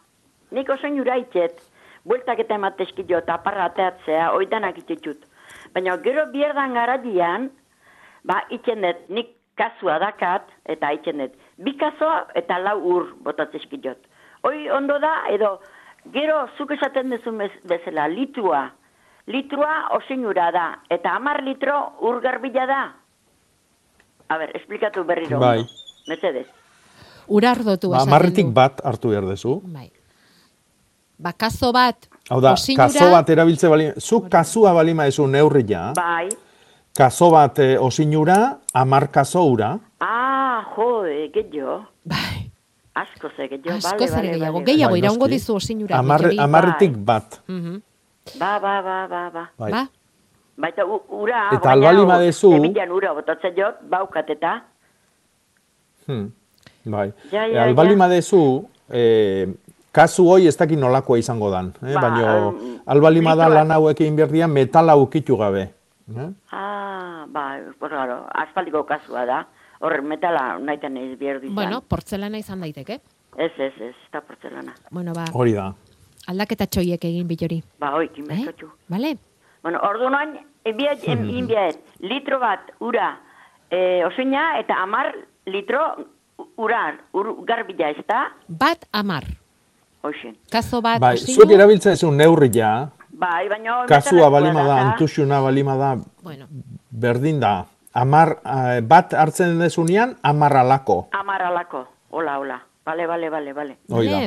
nik oseinura itxet, bueltak eta ematezkio eta aparra ateatzea, oidanak itxetut. Baina gero bierdan garadian, ba, itxen dut, nik kasua dakat, eta itxen dut. Bi kasua eta lau ur botatzezkiot. Hoi ondo da, edo, gero zuk esaten duzu bez- bezala, litrua. Litrua oseinura da, eta hamar litro ur garbila da. A ber, esplikatu berriro. Bai. Mesedez. Urardotu Ba, esaten marritik du. bat hartu behar dezu. Bai. Ba, kazo bat, Hau da, osinura- kazo bat erabiltze bali, zu kasua balima ezu neurria, Bai. kazo bat e, osinura, amar kazo ura, Ah, jode, gehiago. Bai. Asko ze, gehiago. Asko bale, bale, gehiago, bale, gehiago Bai, iraungo dizu osinura. amar, Bittori. amarretik bat. Mhm. Ba, ba, ba, ba, ba. Bai. Ba, Baita ura, Eta albali badezu- Ebilan ura botatzen jot, baukat eta. Hmm. Bai. Ja, E, ja, albali ja. madezu, e, kasu hoi ez dakit nolakoa izango dan. Eh? Ba, Baina albali mada lan hauek egin behar dira metala ukitu gabe. Eh? Ah, ba, pues claro, aspaldiko kasua da. Hor, metala nahitan ez behar izan. bueno, portzelana izan daiteke. Ez, ez, ez, eta portzelana. Bueno, ba, Hori da. aldaketa txoiek egin bitori. Ba, hoi, kinbezkotxu. Bale? Bueno, ordu noin, enbiat, enbiat, litro bat ura e, osina eta amar litro u- ura, ur garbila ez da, Bat amar. hoxen. Kazo bat Bai, osinu- zuk erabiltzen ezu neurria, Bai, baina... kasua balima da, eta- antusuna balima da, Bueno, berdin da. Amar, eh, bat hartzen dezunean, amar alako. Amar alako, hola, hola. Bale, bale, bale, bale. Hoi da.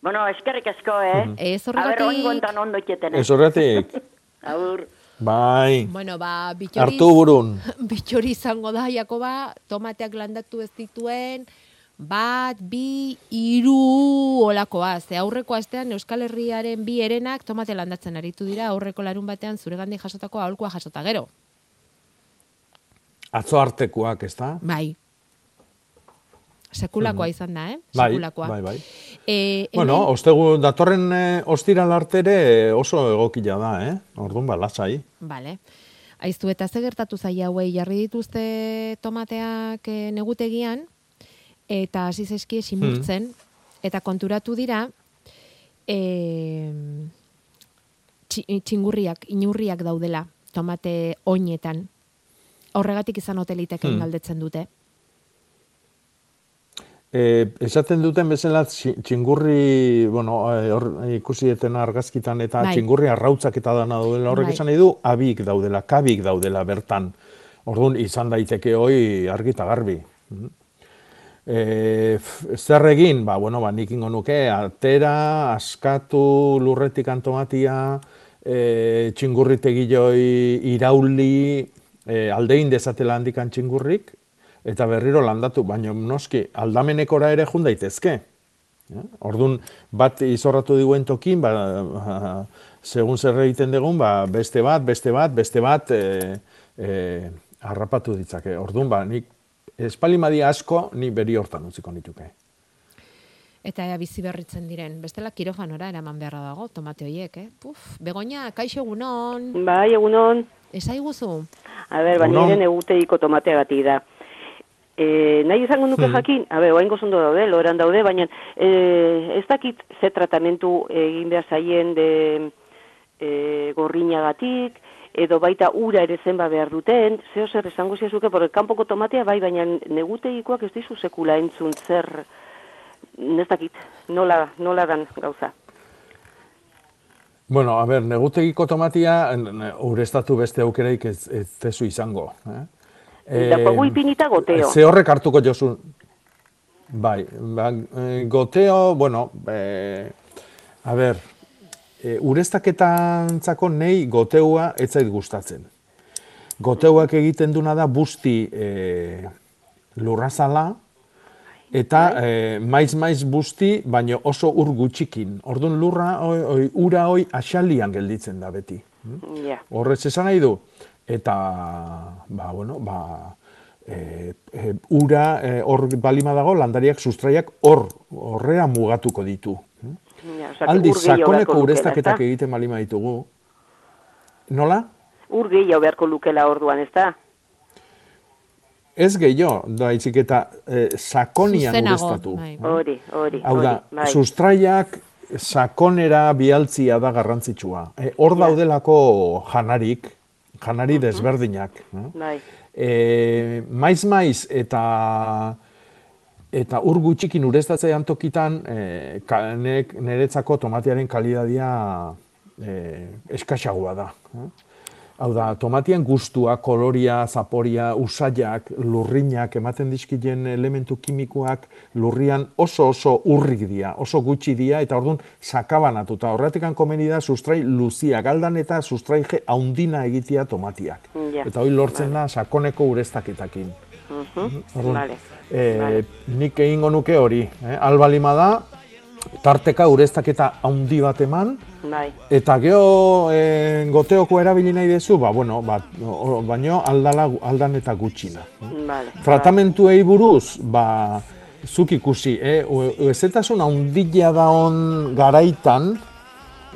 Bueno, eskerrik asko, eh? Mhm. Ez A ber, horregatik- oin guantan ondo itxeten, eh? Ez horretik, Aur. bai, Bueno, ba, bitxori... hartu burun. Bitxori izango da, Jakoba, tomateak landatu ez dituen, bat, bi, hiru olakoa. Ze aurreko astean Euskal Herriaren bi erenak tomate landatzen aritu dira, aurreko larun batean zure gandik jasotako aholkoa jasota gero. Atzo artekoak, ez da? Bai. Sekulakoa Mhm. izan da, eh? Bai, Sekulakoa. bai, bai. E, Bueno, ostegu datorren eh, ostiral artere oso egokila da, eh? Orduan ba, lasai. Bale. Aiztu eta ze gertatu zaia hauei jarri dituzte tomateak eh, negutegian eta hasi zaizkie simurtzen eta konturatu dira e, txingurriak, inurriak daudela tomate oinetan. Horregatik izan hoteliteken Hmm. galdetzen dute. E, esaten duten bezala txi- txingurri, bueno, eh, hor ikusi etena argazkitan eta Bai. txingurri arrautzak eta dana daudela, horrek Bai. esan nahi du, abik daudela, kabik daudela bertan. Orduan, izan daiteke hoi argi eta garbi. E, zer egin, ba, bueno, ba, nik ingo nuke, atera, askatu, lurretik antomatia, e, txingurritegiloi irauli, e, aldein dezatela handikan txingurrik, eta berriro landatu, baina noski aldamenekora ere jun daitezke. Ja? Orduan, bat izorratu diguen tokin, ba, ba, segun zer egiten dugun, ba, beste bat, beste bat, beste bat, e, e, harrapatu ditzake. Orduan, ba, nik espalimadi asko, ni beri hortan utziko nituke. Eta ea bizi berritzen diren. Bestela kirofanora eraman beharra dago, tomate hoiek, eh? Puf, begoña, kaixo egunon. Bai, egunon. Esaiguzu. A ber, bani Egunon. ere neguteiko tomateagatik da. E, nahi izango nuke Hmm. jakin, a ber, oaingo zondo daude, loran daude, baina e, ez dakit ze tratamentu egin behar zaien de e, gorrinagatik, edo baita ura ere zenba behar duten, zeo zer esango ziazuke, porque kanpoko tomatea bai, baina neguteikoak ez dizu sekula entzun zer, ez dakit, nola, nola dan gauza. Bueno, a ber, negutegiko tomatia, urestatu beste aukereik ez, ez tezu izango. Eh? Daukagu ipinita goteo. Ze horrek hartuko jozu. Bai, ba, eh, goteo, bueno, eh, a ber, e, urestaketantzako nei goteua ez zait gustatzen. Goteuak egiten duna da busti e, lurrazala, eta e, maiz maiz busti, baino oso ur gutxikin. Orduan lurra, oi, oi, ura hoi axalian gelditzen da beti. Ja. Horrez esan nahi du. Eta, ba, bueno, ba, e, e, ura e, hor balima dago, landariak sustraiak hor, horrea mugatuko ditu. Ja, beharko sakoneko ezta? egiten balima ditugu. Nola? Ur gehiago beharko lukela orduan, ez da? ez gehiago, da itzik eta eh, sakonian Zuzenago, ureztatu. bai. Hori, hori, Hau da, hori, bai. sustraiak sakonera bialtzia da garrantzitsua. Eh, hor daudelako janarik, janari desberdinak. eh? Bai. E, maiz maiz eta eta ur gutxikin ureztatzean tokitan e, ka, nek, niretzako tomatiaren kalidadia e, eskaxagoa da. eh? Hau da, tomatian gustua, koloria, zaporia, usaiak, lurrinak, ematen dizkien elementu kimikoak lurrian oso oso urrik dira, oso gutxi dira, eta orduan sakabanatuta. Horretik komeni da sustrai luzia galdan eta sustraige haundina egitea tomatiak. Ja. Eta hori lortzen da sakoneko ureztaketakin. Mhm, Orduan, Vale. eh, nik egingo nuke hori, eh? albalima da, tarteka ureztaketa haundi bat eman, Bai. eta geho e, goteoko erabili nahi dezu, ba, bueno, ba, baino aldala, aldan eta gutxina. Vale. Tratamentuei buruz, ba, zuk ikusi, eh? Ezetasun haundila da on garaitan,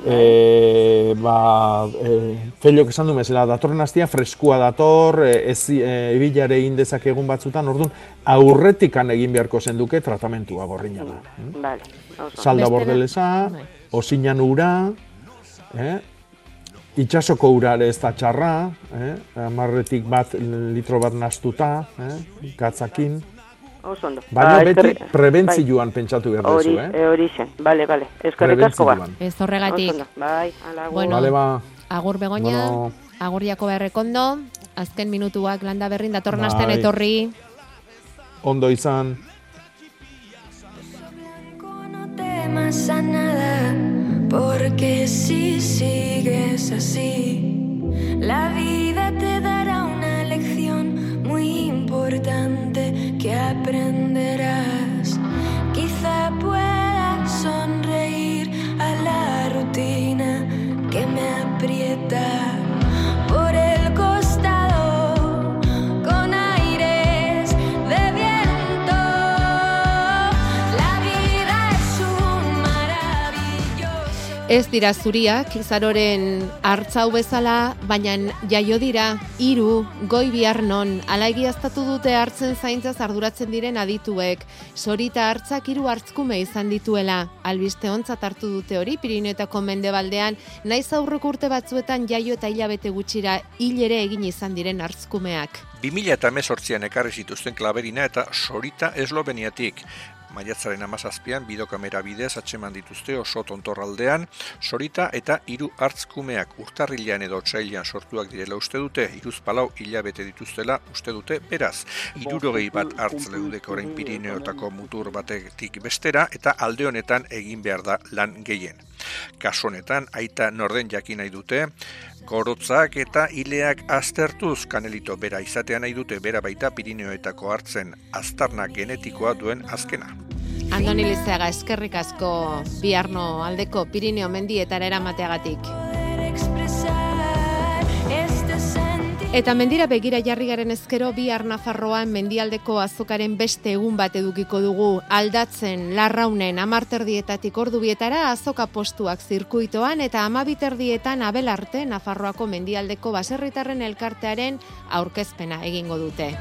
e, ba, e, Feliok esan du mesela, datorren hastia freskua dator, e, ez e, ebilare egin dezakegun batzutan, orduan, aurretikan egin beharko zenduke tratamentua gorrina da. Vale. oso. Salda bordeleza, Bai. osinan ura, eh? itxasoko ura ere ez da txarra, eh? amarretik bat litro bat nastuta, eh? gatzakin. Oso ondo. Baina Ba, beti eskerri- prebentzioan pentsatu behar Hori, duzu, eh? eh, hori zen. Bale, bale. Eskerrik asko ba. Ez horregatik. Bai, ala, agur. Bueno, Bale, ba. agur begoña, Bueno. agur jako berrekondo, azken minutuak landa berrin datorren Bai. astean etorri. Ondo izan. temas a nada, porque si sigues así, la vida te dará una lección muy importante Ez dira zuriak, izaroren hartzau bezala, baina jaio dira, hiru goi bihar non, ala egiaztatu dute hartzen zaintzaz arduratzen diren adituek. Sorita hartzak hiru hartzkume izan dituela, albiste ontzat hartu dute hori, Pirineetako mendebaldean, naiz aurreko urte batzuetan jaio eta hilabete gutxira hil ere egin izan diren hartzkumeak. 2000 eta emezortzian ekarri zituzten klaberina eta sorita esloveniatik. Maiatzaren amazazpian bidokamera bidez atxeman dituzte oso tontorraldean, sorita eta hiru hartzkumeak urtarrilean edo otsailean sortuak direla uste dute, iruz palau hilabete dituztela uste dute beraz. Irurogei bat hartz leudeko orain Pirineotako mutur batetik bestera eta alde honetan egin behar da lan gehien. Kasu honetan, aita norden jakin nahi dute, gorotzak eta hileak aztertuz kanelito bera izatea nahi dute bera baita Pirineoetako hartzen aztarna genetikoa duen azkena. Andoni Lizeaga eskerrik asko biharno aldeko Pirineo mendietara eramateagatik. Eta mendira begira jarri garen ezkero bihar Nafarroan mendialdeko azokaren beste egun bat edukiko dugu aldatzen larraunen amarterdietatik ordubietara azoka postuak zirkuitoan eta amabiterdietan abelarte Nafarroako mendialdeko baserritarren elkartearen aurkezpena egingo dute.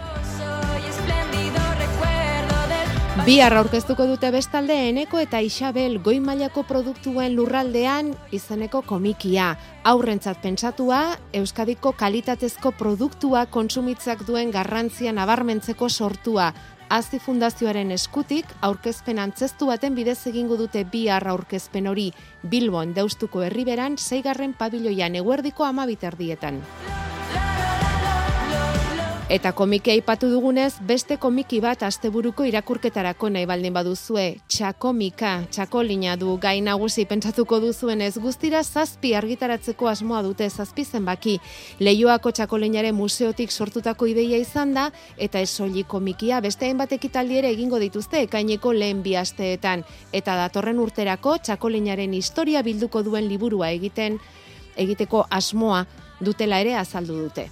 Bihar aurkeztuko dute bestalde Eneko eta Isabel goi mailako produktuen lurraldean izeneko komikia. Aurrentzat pentsatua, Euskadiko kalitatezko produktua kontsumitzak duen garrantzia nabarmentzeko sortua. Azi Fundazioaren eskutik aurkezpen antzestu baten bidez egingo dute bihar aurkezpen hori Bilbon deustuko herriberan seigarren pabiloian eguerdiko amabiterdietan. Eta komike aipatu dugunez, beste komiki bat asteburuko irakurketarako nahi baldin baduzue. Txakomika, txakolina du gai nagusi pentsatuko duzuen ez guztira zazpi argitaratzeko asmoa dute zazpi zenbaki. Leioako txakolinaren museotik sortutako ideia izan da, eta ez soilik komikia beste hainbat ekitaldi ere egingo dituzte ekaineko lehen bi asteetan. Eta datorren urterako txakolinaren historia bilduko duen liburua egiten egiteko asmoa dutela ere azaldu dute.